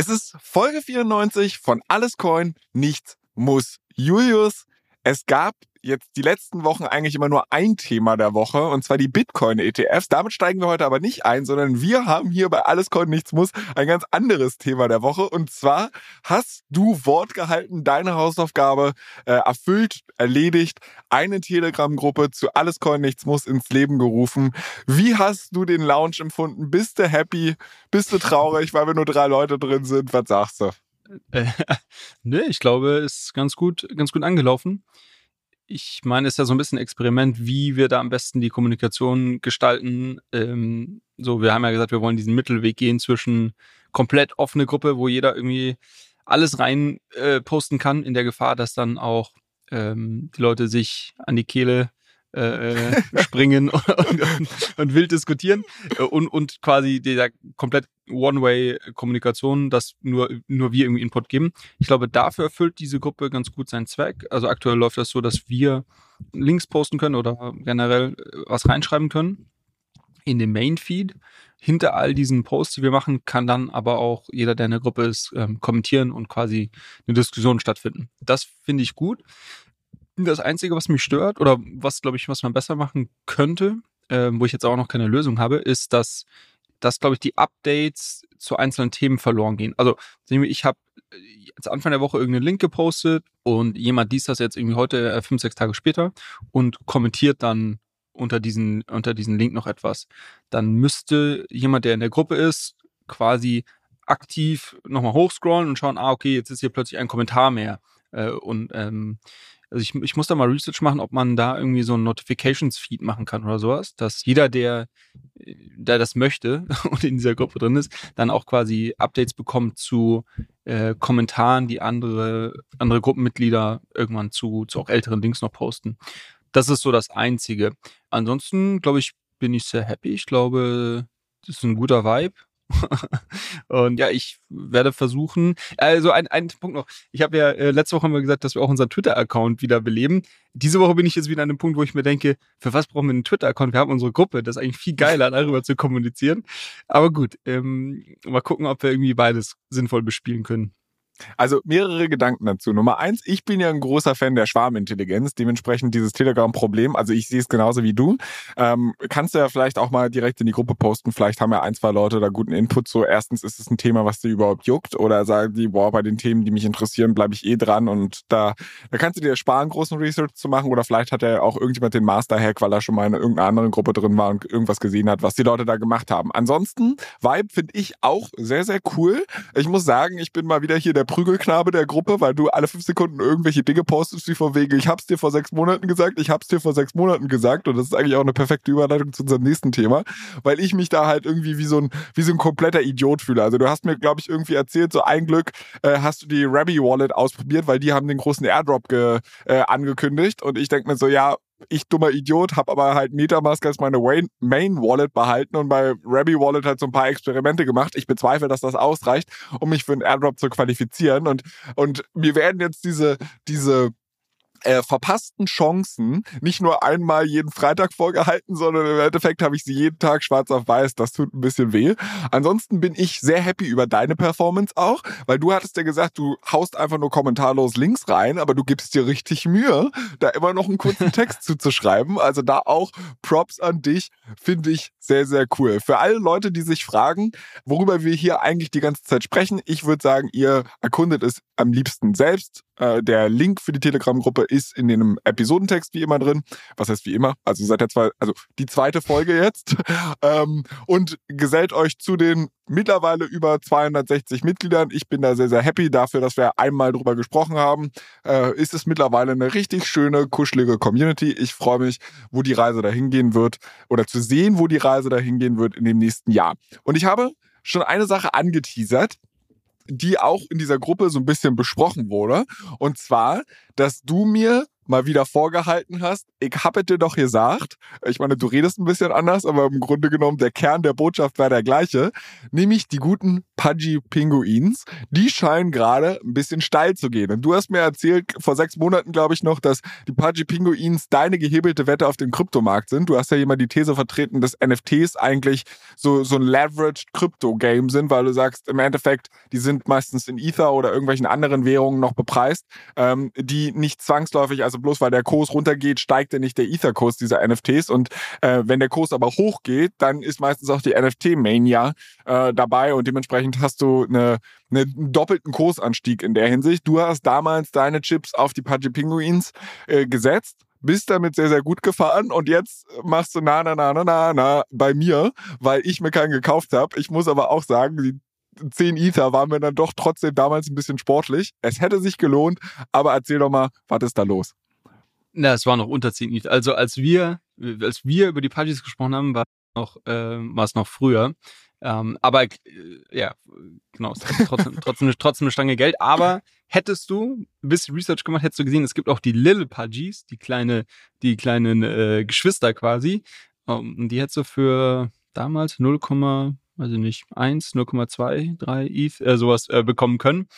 Es ist Folge 94 von Alles Coin, nichts muss. Julius, es gab jetzt die letzten Wochen eigentlich immer nur ein Thema der Woche, und zwar die Bitcoin-ETFs. Damit steigen wir heute aber nicht ein, sondern wir haben hier bei Alles Coin Nichts Muss ein ganz anderes Thema der Woche. Und zwar hast du Wort gehalten, deine Hausaufgabe äh, erfüllt, erledigt, eine Telegram-Gruppe zu Alles Coin Nichts Muss ins Leben gerufen. Wie hast du den Launch empfunden? Bist du happy? Bist du traurig, weil wir nur drei Leute drin sind? Was sagst du? Äh, ne, ich glaube, es ist ganz gut, ganz gut angelaufen ich meine, es ist ja so ein bisschen ein Experiment, wie wir da am besten die Kommunikation gestalten. Ähm, so, wir haben ja gesagt, wir wollen diesen Mittelweg gehen zwischen komplett offene Gruppe, wo jeder irgendwie alles rein äh, posten kann, in der Gefahr, dass dann auch ähm, die Leute sich an die Kehle äh, äh springen und, und, und, wild diskutieren äh, und, und quasi dieser komplett One-Way-Kommunikation, dass nur, nur wir irgendwie Input geben. Ich glaube, dafür erfüllt diese Gruppe ganz gut seinen Zweck. Also aktuell läuft das so, dass wir Links posten können oder generell äh, was reinschreiben können in den Main-Feed. Hinter all diesen Posts, die wir machen, kann dann aber auch jeder, der in der Gruppe ist, ähm, kommentieren und quasi eine Diskussion stattfinden. Das finde ich gut. Das Einzige, was mich stört oder was, glaube ich, was man besser machen könnte, äh, wo ich jetzt auch noch keine Lösung habe, ist, dass, dass glaube ich, die Updates zu einzelnen Themen verloren gehen. Also, ich habe jetzt Anfang der Woche irgendeinen Link gepostet und jemand liest das jetzt irgendwie heute, äh, fünf, sechs Tage später und kommentiert dann unter diesen, unter diesen Link noch etwas. Dann müsste jemand, der in der Gruppe ist, quasi aktiv nochmal hochscrollen und schauen, ah, okay, jetzt ist hier plötzlich ein Kommentar mehr. Äh, und ähm, also ich, ich muss da mal Research machen, ob man da irgendwie so ein Notifications-Feed machen kann oder sowas, dass jeder, der, der das möchte und in dieser Gruppe drin ist, dann auch quasi Updates bekommt zu äh, Kommentaren, die andere, andere Gruppenmitglieder irgendwann zu, zu auch älteren Links noch posten. Das ist so das Einzige. Ansonsten, glaube ich, bin ich sehr happy. Ich glaube, das ist ein guter Vibe. und ja, ich werde versuchen, also ein, ein Punkt noch. Ich habe ja, äh, letzte Woche haben wir gesagt, dass wir auch unseren Twitter-Account wieder beleben. Diese Woche bin ich jetzt wieder an dem Punkt, wo ich mir denke, für was brauchen wir einen Twitter-Account? Wir haben unsere Gruppe, das ist eigentlich viel geiler, darüber zu kommunizieren. Aber gut, ähm, mal gucken, ob wir irgendwie beides sinnvoll bespielen können. Also mehrere Gedanken dazu. Nummer eins, ich bin ja ein großer Fan der Schwarmintelligenz, dementsprechend dieses Telegram-Problem, also ich sehe es genauso wie du. Ähm, kannst du ja vielleicht auch mal direkt in die Gruppe posten, vielleicht haben ja ein, zwei Leute da guten Input. So erstens ist es ein Thema, was dir überhaupt juckt oder sagen die, boah, bei den Themen, die mich interessieren, bleibe ich eh dran und da, da kannst du dir sparen, großen Research zu machen oder vielleicht hat ja auch irgendjemand den Master-Hack, weil er schon mal in irgendeiner anderen Gruppe drin war und irgendwas gesehen hat, was die Leute da gemacht haben. Ansonsten, Vibe finde ich auch sehr, sehr cool. Ich muss sagen, ich bin mal wieder hier der Prügelknabe der Gruppe, weil du alle fünf Sekunden irgendwelche Dinge postest, wie vor wegen, ich hab's dir vor sechs Monaten gesagt, ich hab's dir vor sechs Monaten gesagt. Und das ist eigentlich auch eine perfekte Überleitung zu unserem nächsten Thema, weil ich mich da halt irgendwie wie so ein, wie so ein kompletter Idiot fühle. Also du hast mir, glaube ich, irgendwie erzählt, so ein Glück äh, hast du die Rabby Wallet ausprobiert, weil die haben den großen Airdrop ge, äh, angekündigt. Und ich denke mir so, ja, ich dummer Idiot, habe aber halt Metamask als meine Main Wallet behalten und bei Rabby Wallet halt so ein paar Experimente gemacht. Ich bezweifle, dass das ausreicht, um mich für einen Airdrop zu qualifizieren. Und, und mir werden jetzt diese, diese äh, verpassten Chancen nicht nur einmal jeden Freitag vorgehalten, sondern im Endeffekt habe ich sie jeden Tag schwarz auf weiß. Das tut ein bisschen weh. Ansonsten bin ich sehr happy über deine Performance auch, weil du hattest ja gesagt, du haust einfach nur kommentarlos Links rein, aber du gibst dir richtig Mühe, da immer noch einen kurzen Text zuzuschreiben. Also da auch Props an dich, finde ich sehr, sehr cool. Für alle Leute, die sich fragen, worüber wir hier eigentlich die ganze Zeit sprechen, ich würde sagen, ihr erkundet es am liebsten selbst äh, der Link für die Telegram-Gruppe ist in dem Episodentext wie immer drin. Was heißt wie immer? Also seit der zwei, also die zweite Folge jetzt. ähm, und gesellt euch zu den mittlerweile über 260 Mitgliedern. Ich bin da sehr, sehr happy dafür, dass wir einmal drüber gesprochen haben. Äh, ist es mittlerweile eine richtig schöne, kuschelige Community. Ich freue mich, wo die Reise dahin gehen wird oder zu sehen, wo die Reise dahin gehen wird in dem nächsten Jahr. Und ich habe schon eine Sache angeteasert, die auch in dieser Gruppe so ein bisschen besprochen wurde. Und zwar, dass du mir mal wieder vorgehalten hast. Ich habe dir doch gesagt, ich meine, du redest ein bisschen anders, aber im Grunde genommen der Kern der Botschaft war der gleiche, nämlich die guten Pudgy Pinguins. Die scheinen gerade ein bisschen steil zu gehen. Und du hast mir erzählt, vor sechs Monaten glaube ich noch, dass die Pudgy Pinguins deine gehebelte Wette auf dem Kryptomarkt sind. Du hast ja jemand die These vertreten, dass NFTs eigentlich so, so ein leveraged Krypto-Game sind, weil du sagst, im Endeffekt, die sind meistens in Ether oder irgendwelchen anderen Währungen noch bepreist, ähm, die nicht zwangsläufig, also bloß weil der Kurs runtergeht, steigt ja nicht der Ether-Kurs dieser NFTs. Und äh, wenn der Kurs aber hochgeht, dann ist meistens auch die NFT-Mania äh, dabei und dementsprechend hast du eine, eine, einen doppelten Kursanstieg in der Hinsicht. Du hast damals deine Chips auf die Pudgy Pinguins äh, gesetzt bist damit sehr, sehr gut gefahren und jetzt machst du na, na, na, na, na, na bei mir, weil ich mir keinen gekauft habe. Ich muss aber auch sagen, die 10 Ether waren wir dann doch trotzdem damals ein bisschen sportlich. Es hätte sich gelohnt, aber erzähl doch mal, was ist da los? Na, es war noch unter 10 ETH. Also als wir, als wir über die Partys gesprochen haben, war noch, äh, war es noch früher. Ähm, aber äh, ja, genau, es trotzdem, trotzdem, trotzdem eine Stange Geld. Aber hättest du ein bisschen Research gemacht, hättest du gesehen, es gibt auch die Little Pudgies, die kleine, die kleinen äh, Geschwister quasi. Um, ähm, die hättest du für damals 0, weiß ich nicht, 1, 0,2, 3 ETH, äh, sowas äh, bekommen können.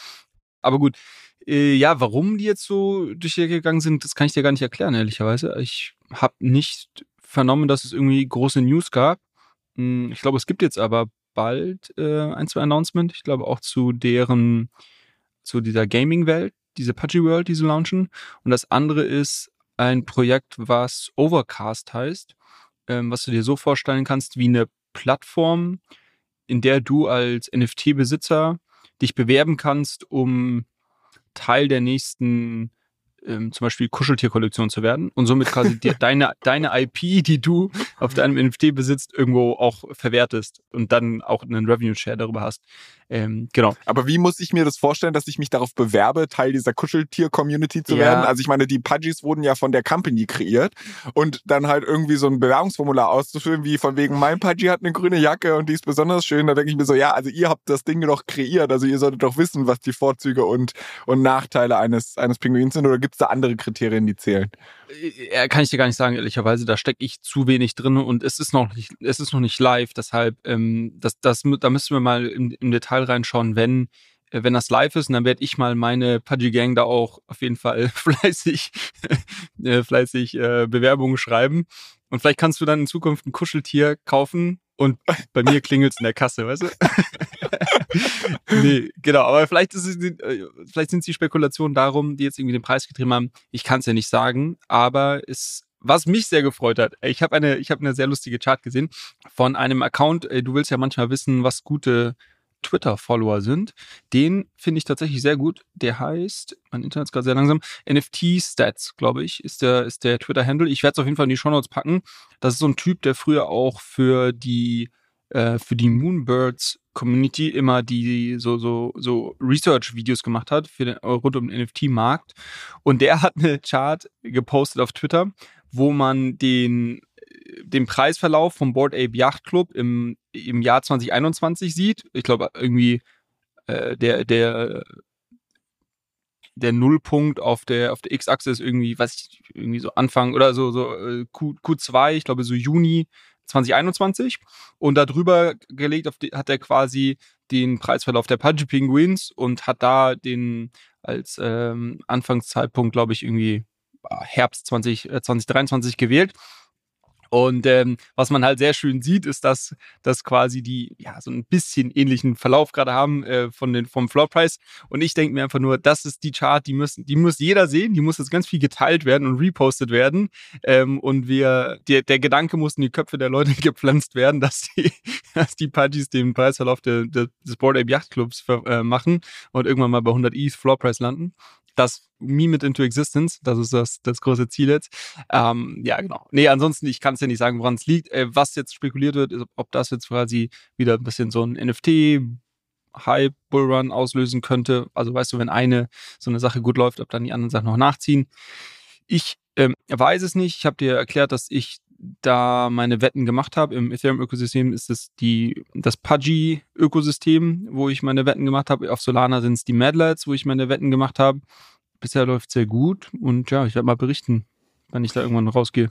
Aber gut, äh, ja, warum die jetzt so durch die gegangen sind, das kann ich dir gar nicht erklären, ehrlicherweise. Ich habe nicht vernommen, dass es irgendwie große News gab. Hm, ich glaube, es gibt jetzt aber bald äh, ein, zwei Announcements. Ich glaube auch zu deren, zu dieser Gaming-Welt, diese Pudgy World, die sie launchen. Und das andere ist ein Projekt, was Overcast heißt, ähm, was du dir so vorstellen kannst wie eine Plattform, in der du als NFT-Besitzer dich bewerben kannst, um Teil der nächsten ähm, zum Beispiel Kuscheltierkollektion zu werden und somit quasi die, deine, deine IP, die du auf deinem NFT besitzt, irgendwo auch verwertest und dann auch einen Revenue Share darüber hast. Ähm, genau. Aber wie muss ich mir das vorstellen, dass ich mich darauf bewerbe, Teil dieser Kuscheltier-Community zu ja. werden? Also ich meine, die Pudgies wurden ja von der Company kreiert und dann halt irgendwie so ein Bewerbungsformular auszufüllen, wie von wegen, mein Pudgy hat eine grüne Jacke und die ist besonders schön. Da denke ich mir so, ja, also ihr habt das Ding doch kreiert, also ihr solltet doch wissen, was die Vorzüge und, und Nachteile eines, eines Pinguins sind oder gibt es da andere Kriterien, die zählen? Ja, kann ich dir gar nicht sagen, ehrlicherweise. Da stecke ich zu wenig drin und es ist noch nicht, es ist noch nicht live. Deshalb, ähm, das, das, da müssen wir mal im, im Detail reinschauen, wenn äh, wenn das live ist, und dann werde ich mal meine Pudgy Gang da auch auf jeden Fall fleißig, äh, fleißig äh, Bewerbungen schreiben. Und vielleicht kannst du dann in Zukunft ein Kuscheltier kaufen und bei mir klingelt es in der Kasse, weißt du? nee, genau, aber vielleicht, ist es, äh, vielleicht sind es die Spekulationen darum, die jetzt irgendwie den Preis getrieben haben. Ich kann es ja nicht sagen, aber es was mich sehr gefreut hat, ich habe eine, ich habe eine sehr lustige Chart gesehen von einem Account. Du willst ja manchmal wissen, was gute Twitter-Follower sind. Den finde ich tatsächlich sehr gut. Der heißt, mein Internet ist gerade sehr langsam, NFT Stats, glaube ich, ist der, ist der Twitter-Handle. Ich werde es auf jeden Fall in die Show Notes packen. Das ist so ein Typ, der früher auch für die, äh, für die Moonbirds Community immer die so so so Research Videos gemacht hat für den rund um den NFT Markt und der hat eine Chart gepostet auf Twitter, wo man den den Preisverlauf vom Board Ape Yacht Club im, im Jahr 2021 sieht. Ich glaube, irgendwie äh, der, der, der Nullpunkt auf der, auf der X-Achse ist irgendwie, weiß ich, irgendwie so Anfang oder so, so äh, Q, Q2, ich glaube so Juni 2021. Und darüber gelegt die, hat er quasi den Preisverlauf der Pudgy Penguins und hat da den als ähm, Anfangszeitpunkt, glaube ich, irgendwie Herbst 20, äh, 2023 gewählt. Und ähm, was man halt sehr schön sieht, ist, dass, dass quasi die ja so ein bisschen ähnlichen Verlauf gerade haben äh, von den vom Floor Price. Und ich denke mir einfach nur, das ist die Chart, die müssen, die muss jeder sehen, die muss jetzt ganz viel geteilt werden und repostet werden. Ähm, und wir, der, der Gedanke muss in die Köpfe der Leute gepflanzt werden, dass die, dass die Partys den Preisverlauf der, der, des Board Ape Yacht Clubs äh, machen und irgendwann mal bei 100 ETH Floor Price landen das Meme it into existence, das ist das, das große Ziel jetzt. Ähm, ja, genau. Nee, ansonsten, ich kann es ja nicht sagen, woran es liegt. Äh, was jetzt spekuliert wird, ist, ob das jetzt quasi wieder ein bisschen so ein NFT Hype Bullrun auslösen könnte. Also weißt du, wenn eine so eine Sache gut läuft, ob dann die anderen Sachen noch nachziehen. Ich ähm, weiß es nicht. Ich habe dir erklärt, dass ich da meine Wetten gemacht habe. Im Ethereum-Ökosystem ist es die, das Pudgy-Ökosystem, wo ich meine Wetten gemacht habe. Auf Solana sind es die Madlets, wo ich meine Wetten gemacht habe. Bisher läuft sehr gut und ja, ich werde mal berichten, wenn ich da irgendwann rausgehe.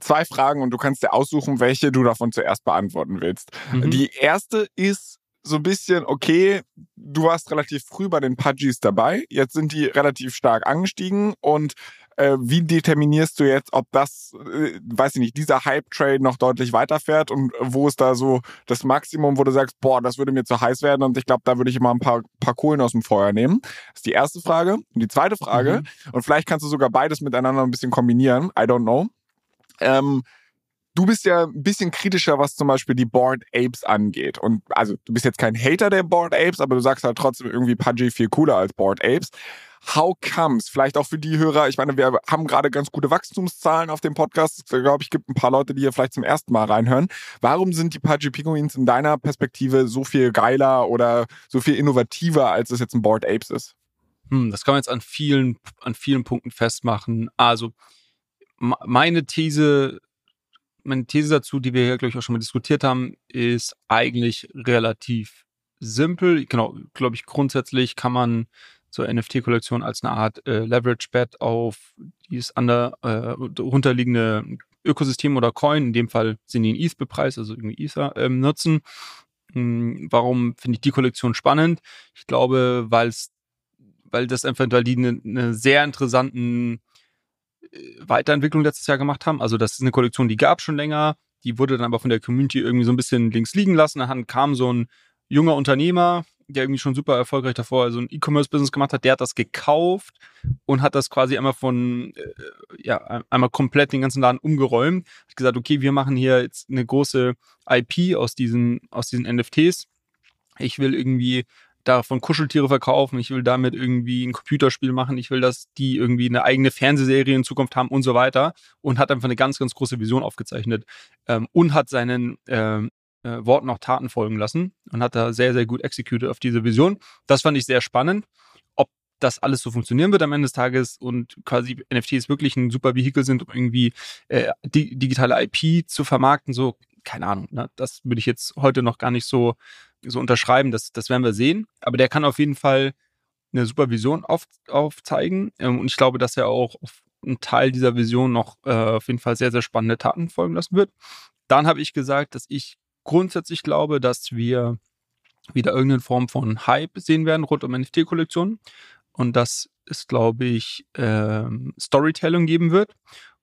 Zwei Fragen und du kannst dir aussuchen, welche du davon zuerst beantworten willst. Mhm. Die erste ist, so ein bisschen, okay, du warst relativ früh bei den Pudgies dabei, jetzt sind die relativ stark angestiegen und äh, wie determinierst du jetzt, ob das, äh, weiß ich nicht, dieser Hype-Trade noch deutlich weiterfährt und wo ist da so das Maximum, wo du sagst, boah, das würde mir zu heiß werden und ich glaube, da würde ich immer ein paar, paar Kohlen aus dem Feuer nehmen? Das ist die erste Frage. Und die zweite Frage, mhm. und vielleicht kannst du sogar beides miteinander ein bisschen kombinieren, I don't know. Ähm, Du bist ja ein bisschen kritischer, was zum Beispiel die Board Apes angeht. Und also du bist jetzt kein Hater der Board Apes, aber du sagst halt trotzdem irgendwie Pudgy viel cooler als Board Apes. How comes? Vielleicht auch für die Hörer. Ich meine, wir haben gerade ganz gute Wachstumszahlen auf dem Podcast. Ich glaube, ich gibt ein paar Leute, die hier vielleicht zum ersten Mal reinhören. Warum sind die Pudgy Pinguins in deiner Perspektive so viel geiler oder so viel innovativer, als es jetzt ein Board Apes ist? Hm, das kann man jetzt an vielen, an vielen Punkten festmachen. Also, meine These meine These dazu, die wir ja, glaube ich, auch schon mal diskutiert haben, ist eigentlich relativ simpel. Genau, glaube ich, grundsätzlich kann man so NFT-Kollektion als eine Art äh, Leverage-Bet auf dieses andere äh, Ökosystem oder Coin, in dem Fall sind die in ETH bepreist, also irgendwie Ether, ähm, nutzen. Hm, warum finde ich die Kollektion spannend? Ich glaube, weil es weil das einfach, weil die einen ne sehr interessanten Weiterentwicklung letztes Jahr gemacht haben. Also das ist eine Kollektion, die gab schon länger, die wurde dann aber von der Community irgendwie so ein bisschen links liegen lassen. Dann kam so ein junger Unternehmer, der irgendwie schon super erfolgreich davor so ein E-Commerce-Business gemacht hat, der hat das gekauft und hat das quasi einmal von, äh, ja, einmal komplett den ganzen Laden umgeräumt. Hat gesagt, okay, wir machen hier jetzt eine große IP aus diesen, aus diesen NFTs. Ich will irgendwie davon Kuscheltiere verkaufen, ich will damit irgendwie ein Computerspiel machen, ich will, dass die irgendwie eine eigene Fernsehserie in Zukunft haben und so weiter und hat einfach eine ganz, ganz große Vision aufgezeichnet ähm, und hat seinen ähm, äh, Worten auch Taten folgen lassen und hat da sehr, sehr gut executed auf diese Vision. Das fand ich sehr spannend. Ob das alles so funktionieren wird am Ende des Tages und quasi NFTs wirklich ein super Vehikel sind, um irgendwie äh, die, digitale IP zu vermarkten, so keine Ahnung, ne? das würde ich jetzt heute noch gar nicht so, so unterschreiben, das, das werden wir sehen. Aber der kann auf jeden Fall eine super Vision auf, aufzeigen. Ähm, und ich glaube, dass er auch auf einen Teil dieser Vision noch äh, auf jeden Fall sehr, sehr spannende Taten folgen lassen wird. Dann habe ich gesagt, dass ich grundsätzlich glaube, dass wir wieder irgendeine Form von Hype sehen werden rund um NFT-Kollektionen. Und dass es, glaube ich, ähm, Storytelling geben wird.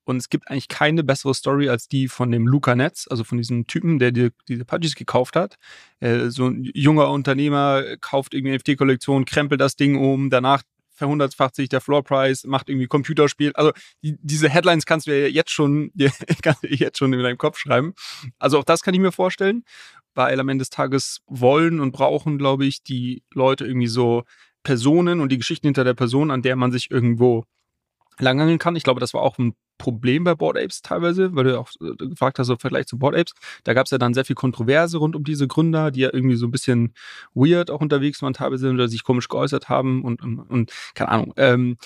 Und es gibt eigentlich keine bessere Story als die von dem Luca Netz, also von diesem Typen, der die, diese Pudgies gekauft hat. Äh, so ein junger Unternehmer kauft irgendwie eine NFT-Kollektion, krempelt das Ding um, danach verhundertfacht sich der Floor Price, macht irgendwie Computerspiel. Also die, diese Headlines kannst du ja jetzt schon, jetzt schon in deinem Kopf schreiben. Also auch das kann ich mir vorstellen. Weil am Ende des Tages wollen und brauchen, glaube ich, die Leute irgendwie so Personen und die Geschichten hinter der Person, an der man sich irgendwo langhangeln kann. Ich glaube, das war auch ein Problem bei Board Apes teilweise, weil du auch äh, gefragt hast, im Vergleich zu Board Apes. Da gab es ja dann sehr viel Kontroverse rund um diese Gründer, die ja irgendwie so ein bisschen weird auch unterwegs waren teilweise oder sich komisch geäußert haben und, und, und keine Ahnung. Ähm,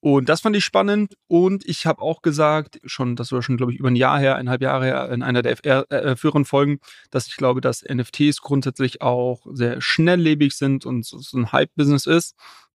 und das fand ich spannend. Und ich habe auch gesagt, schon, das war schon, glaube ich, über ein Jahr her, eineinhalb Jahre her, in einer der FR, äh, früheren Folgen, dass ich glaube, dass NFTs grundsätzlich auch sehr schnelllebig sind und so, so ein Hype-Business ist.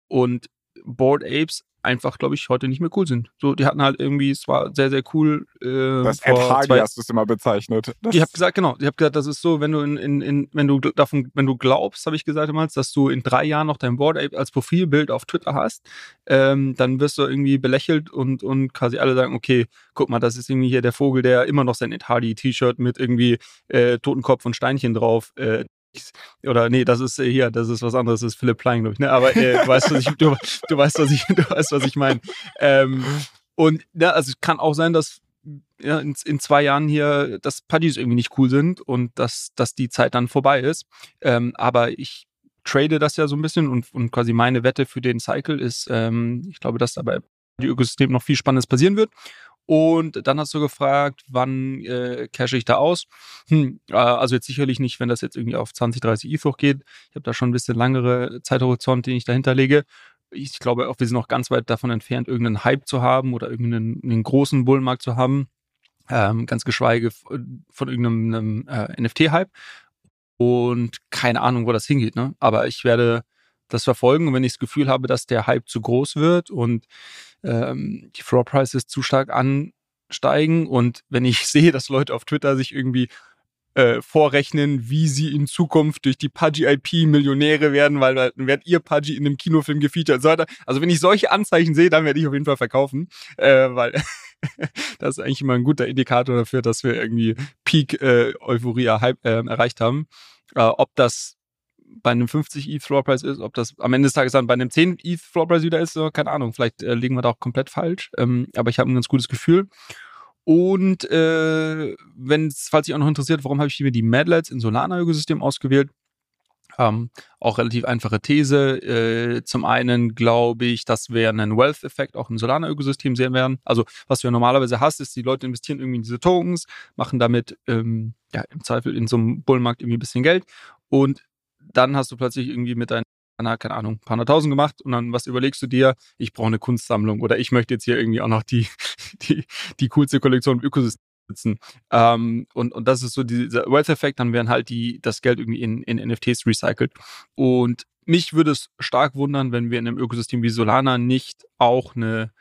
Und Board Apes einfach, glaube ich, heute nicht mehr cool sind. So, die hatten halt irgendwie, es war sehr, sehr cool. Äh, das Ed Hardy hast du es immer bezeichnet. Das ich habe gesagt, genau, ich habe gesagt, das ist so, wenn du in, in, in wenn du davon, wenn du glaubst, habe ich gesagt damals, dass du in drei Jahren noch dein Board Ape als Profilbild auf Twitter hast, ähm, dann wirst du irgendwie belächelt und, und quasi alle sagen, okay, guck mal, das ist irgendwie hier der Vogel, der immer noch sein Ed Hardy T-Shirt mit irgendwie äh, Totenkopf und Steinchen drauf äh, oder nee, das ist äh, hier, das ist was anderes, das ist Philipp Plein, glaube ich. Ne? Aber äh, du weißt, was ich, du, du weißt, was ich, du weißt, was ich meine. Ähm, und ja, also es kann auch sein, dass ja, in, in zwei Jahren hier, dass Puddies irgendwie nicht cool sind und dass, dass die Zeit dann vorbei ist. Ähm, aber ich trade das ja so ein bisschen und, und quasi meine Wette für den Cycle ist, ähm, ich glaube, dass dabei die Ökosystem noch viel Spannendes passieren wird. Und dann hast du gefragt, wann äh, cache ich da aus? Hm, äh, also jetzt sicherlich nicht, wenn das jetzt irgendwie auf 20, 30 ETH hochgeht. Ich habe da schon ein bisschen langere Zeithorizont, den ich dahinter lege. Ich glaube auch, wir sind noch ganz weit davon entfernt, irgendeinen Hype zu haben oder irgendeinen großen Bullmarkt zu haben. Ähm, ganz geschweige von irgendeinem äh, NFT-Hype. Und keine Ahnung, wo das hingeht. Ne? Aber ich werde das verfolgen. Und wenn ich das Gefühl habe, dass der Hype zu groß wird und ähm, die Floor Prices zu stark ansteigen und wenn ich sehe, dass Leute auf Twitter sich irgendwie äh, vorrechnen, wie sie in Zukunft durch die Pudgy-IP Millionäre werden, weil dann werdet ihr Pudgy in einem Kinofilm gefeatured und so weiter. Also wenn ich solche Anzeichen sehe, dann werde ich auf jeden Fall verkaufen, äh, weil das ist eigentlich immer ein guter Indikator dafür, dass wir irgendwie Peak äh, Euphorie äh, erreicht haben. Äh, ob das bei einem 50 ETH Floor Price ist, ob das am Ende des Tages dann bei einem 10 ETH Floor Price wieder ist, keine Ahnung, vielleicht äh, liegen wir da auch komplett falsch, ähm, aber ich habe ein ganz gutes Gefühl. Und äh, wenn falls sich auch noch interessiert, warum habe ich mir die Madlets in Solana-Ökosystem ausgewählt? Ähm, auch relativ einfache These. Äh, zum einen glaube ich, dass wir einen Wealth-Effekt auch im Solana-Ökosystem sehen werden. Also was du ja normalerweise hast, ist, die Leute investieren irgendwie in diese Tokens, machen damit ähm, ja im Zweifel in so einem Bullenmarkt irgendwie ein bisschen Geld und dann hast du plötzlich irgendwie mit deiner keine Ahnung, paar hunderttausend gemacht und dann was überlegst du dir? Ich brauche eine Kunstsammlung oder ich möchte jetzt hier irgendwie auch noch die, die, die coolste Kollektion im Ökosystem sitzen. Ähm, und, und das ist so dieser Wealth-Effekt, dann werden halt die, das Geld irgendwie in, in NFTs recycelt. Und mich würde es stark wundern, wenn wir in einem Ökosystem wie Solana nicht auch eine,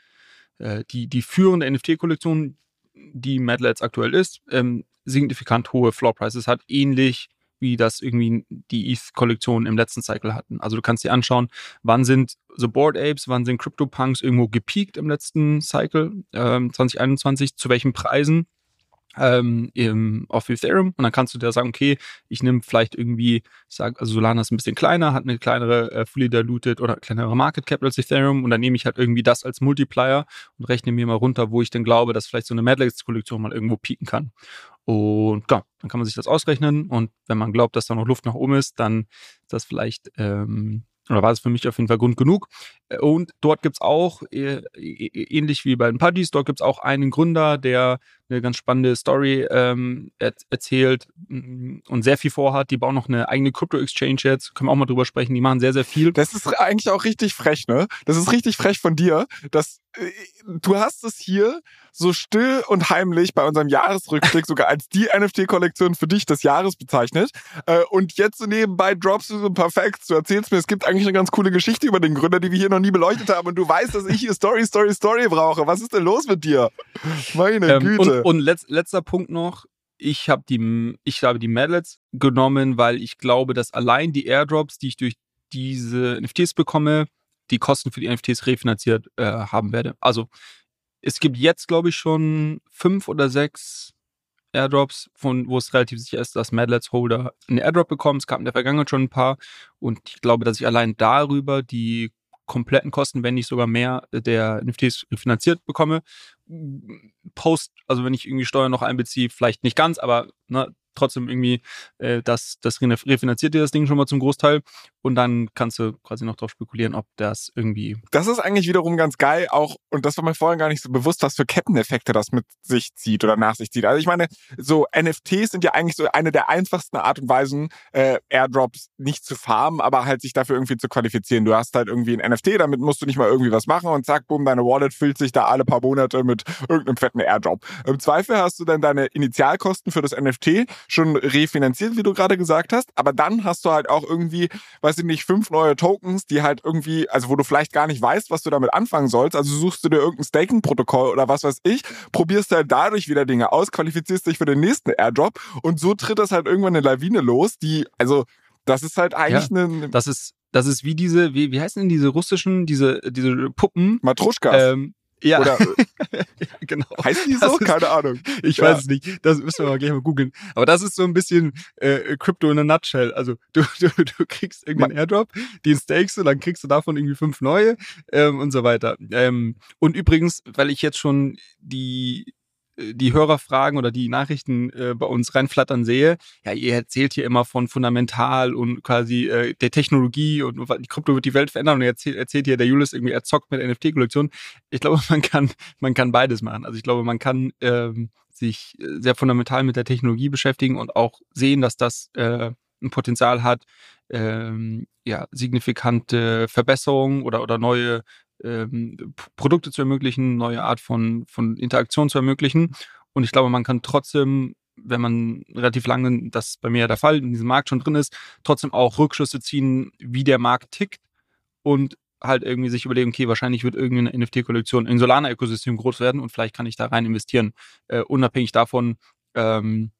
äh, die, die führende NFT-Kollektion, die Madlets aktuell ist, ähm, signifikant hohe Floor Prices hat, ähnlich wie das irgendwie die ETH-Kollektion im letzten Cycle hatten. Also du kannst dir anschauen, wann sind so Board Apes, wann sind CryptoPunks irgendwo gepiekt im letzten Cycle ähm, 2021, zu welchen Preisen ähm, im, auf Ethereum und dann kannst du dir sagen, okay, ich nehme vielleicht irgendwie, ich sag, also Solana ist ein bisschen kleiner, hat eine kleinere äh, fully diluted oder kleinere Market Cap als Ethereum und dann nehme ich halt irgendwie das als Multiplier und rechne mir mal runter, wo ich denn glaube, dass vielleicht so eine Madlex-Kollektion mal irgendwo pieken kann. Und ja, dann kann man sich das ausrechnen und wenn man glaubt, dass da noch Luft nach oben ist, dann ist das vielleicht ähm, oder war es für mich auf jeden Fall Grund genug. Und dort gibt's auch, äh, ähnlich wie bei den Puddies, dort gibt's auch einen Gründer, der eine ganz spannende Story ähm, er erzählt mm, und sehr viel vorhat. Die bauen noch eine eigene Crypto-Exchange jetzt, können wir auch mal drüber sprechen. Die machen sehr, sehr viel. Das ist eigentlich auch richtig frech, ne? Das ist richtig frech von dir, dass äh, du hast es hier so still und heimlich bei unserem Jahresrückblick sogar als die NFT-Kollektion für dich des Jahres bezeichnet. Äh, und jetzt so nebenbei droppst du so perfekt. Du erzählst mir, es gibt eigentlich eine ganz coole Geschichte über den Gründer, die wir hier noch nie beleuchtet haben. Und du weißt, dass ich hier Story, Story, Story brauche. Was ist denn los mit dir? Meine ähm, Güte. Und, und letz, letzter Punkt noch. Ich habe die, ich habe die Medlets genommen, weil ich glaube, dass allein die Airdrops, die ich durch diese NFTs bekomme, die Kosten für die NFTs refinanziert äh, haben werde. Also es gibt jetzt, glaube ich, schon fünf oder sechs Airdrops, von wo es relativ sicher ist, dass Madlets Holder einen Airdrop bekommen. Es gab in der Vergangenheit schon ein paar und ich glaube, dass ich allein darüber die kompletten Kosten, wenn nicht sogar mehr, der NFTs finanziert bekomme. Post, also wenn ich irgendwie Steuern noch einbeziehe, vielleicht nicht ganz, aber ne, trotzdem irgendwie, äh, das, das refinanziert dir das Ding schon mal zum Großteil und dann kannst du quasi noch drauf spekulieren, ob das irgendwie. Das ist eigentlich wiederum ganz geil, auch, und das war mir vorhin gar nicht so bewusst, was für Ketteneffekte das mit sich zieht oder nach sich zieht. Also ich meine, so NFTs sind ja eigentlich so eine der einfachsten Art und Weisen, äh, Airdrops nicht zu farmen, aber halt sich dafür irgendwie zu qualifizieren. Du hast halt irgendwie ein NFT, damit musst du nicht mal irgendwie was machen und zack, boom, deine Wallet füllt sich da alle paar Monate mit irgendeinem fetten Airdrop. Im Zweifel hast du dann deine Initialkosten für das NFT schon refinanziert, wie du gerade gesagt hast, aber dann hast du halt auch irgendwie, weiß ich nicht, fünf neue Tokens, die halt irgendwie, also wo du vielleicht gar nicht weißt, was du damit anfangen sollst, also suchst du dir irgendein Staking-Protokoll oder was weiß ich, probierst halt dadurch wieder Dinge aus, qualifizierst dich für den nächsten Airdrop und so tritt das halt irgendwann eine Lawine los, die, also das ist halt eigentlich ja, eine. Das ist, das ist wie diese, wie, wie heißen denn diese russischen, diese, diese Puppen? Matruschkas. Ähm, ja. Oder ja, genau. Heißt die so? Ist, Keine Ahnung. Ich ja. weiß es nicht. Das müssen wir mal gleich mal googeln. Aber das ist so ein bisschen äh, Crypto in a nutshell. Also du, du, du kriegst irgendeinen Airdrop, den stakest du, dann kriegst du davon irgendwie fünf neue ähm, und so weiter. Ähm, und übrigens, weil ich jetzt schon die die Hörerfragen oder die Nachrichten äh, bei uns reinflattern sehe, ja, ihr erzählt hier immer von fundamental und quasi äh, der Technologie und die Krypto wird die Welt verändern und erzählt, erzählt hier der Julius irgendwie, er zockt mit NFT-Kollektionen. Ich glaube, man kann, man kann beides machen. Also ich glaube, man kann ähm, sich sehr fundamental mit der Technologie beschäftigen und auch sehen, dass das äh, ein Potenzial hat, ähm, ja, signifikante Verbesserungen oder, oder neue ähm, Produkte zu ermöglichen, neue Art von, von Interaktion zu ermöglichen. Und ich glaube, man kann trotzdem, wenn man relativ lange, das bei mir ja der Fall, in diesem Markt schon drin ist, trotzdem auch Rückschlüsse ziehen, wie der Markt tickt und halt irgendwie sich überlegen, okay, wahrscheinlich wird irgendeine NFT-Kollektion in Solana-Ökosystem groß werden und vielleicht kann ich da rein investieren, äh, unabhängig davon, ähm,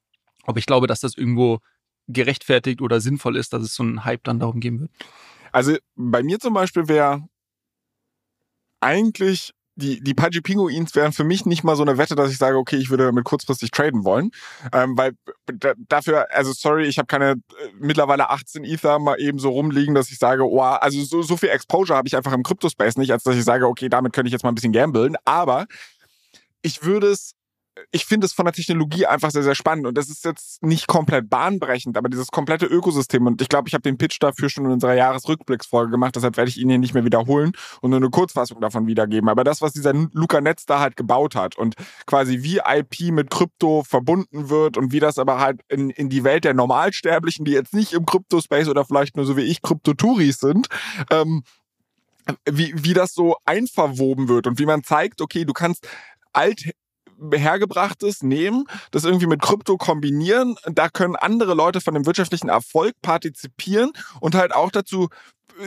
ob ich glaube, dass das irgendwo gerechtfertigt oder sinnvoll ist, dass es so einen Hype dann darum geben wird. Also bei mir zum Beispiel wäre eigentlich die, die Pudgy Pinguins wären für mich nicht mal so eine Wette, dass ich sage, okay, ich würde damit kurzfristig traden wollen. Ähm, weil dafür, also sorry, ich habe keine äh, mittlerweile 18 Ether mal eben so rumliegen, dass ich sage, oh, also so, so viel Exposure habe ich einfach im Crypto-Space nicht, als dass ich sage, okay, damit könnte ich jetzt mal ein bisschen gamblen. Aber ich würde es ich finde es von der Technologie einfach sehr, sehr spannend. Und das ist jetzt nicht komplett bahnbrechend, aber dieses komplette Ökosystem. Und ich glaube, ich habe den Pitch dafür schon in unserer Jahresrückblicksfolge gemacht, deshalb werde ich ihn hier nicht mehr wiederholen und nur eine Kurzfassung davon wiedergeben. Aber das, was dieser Luca Netz da halt gebaut hat und quasi wie IP mit Krypto verbunden wird und wie das aber halt in, in die Welt der Normalsterblichen, die jetzt nicht im Krypto-Space oder vielleicht nur so wie ich Krypto-Touris sind, ähm, wie, wie das so einverwoben wird und wie man zeigt, okay, du kannst alt hergebrachtes nehmen, das irgendwie mit Krypto kombinieren. Da können andere Leute von dem wirtschaftlichen Erfolg partizipieren und halt auch dazu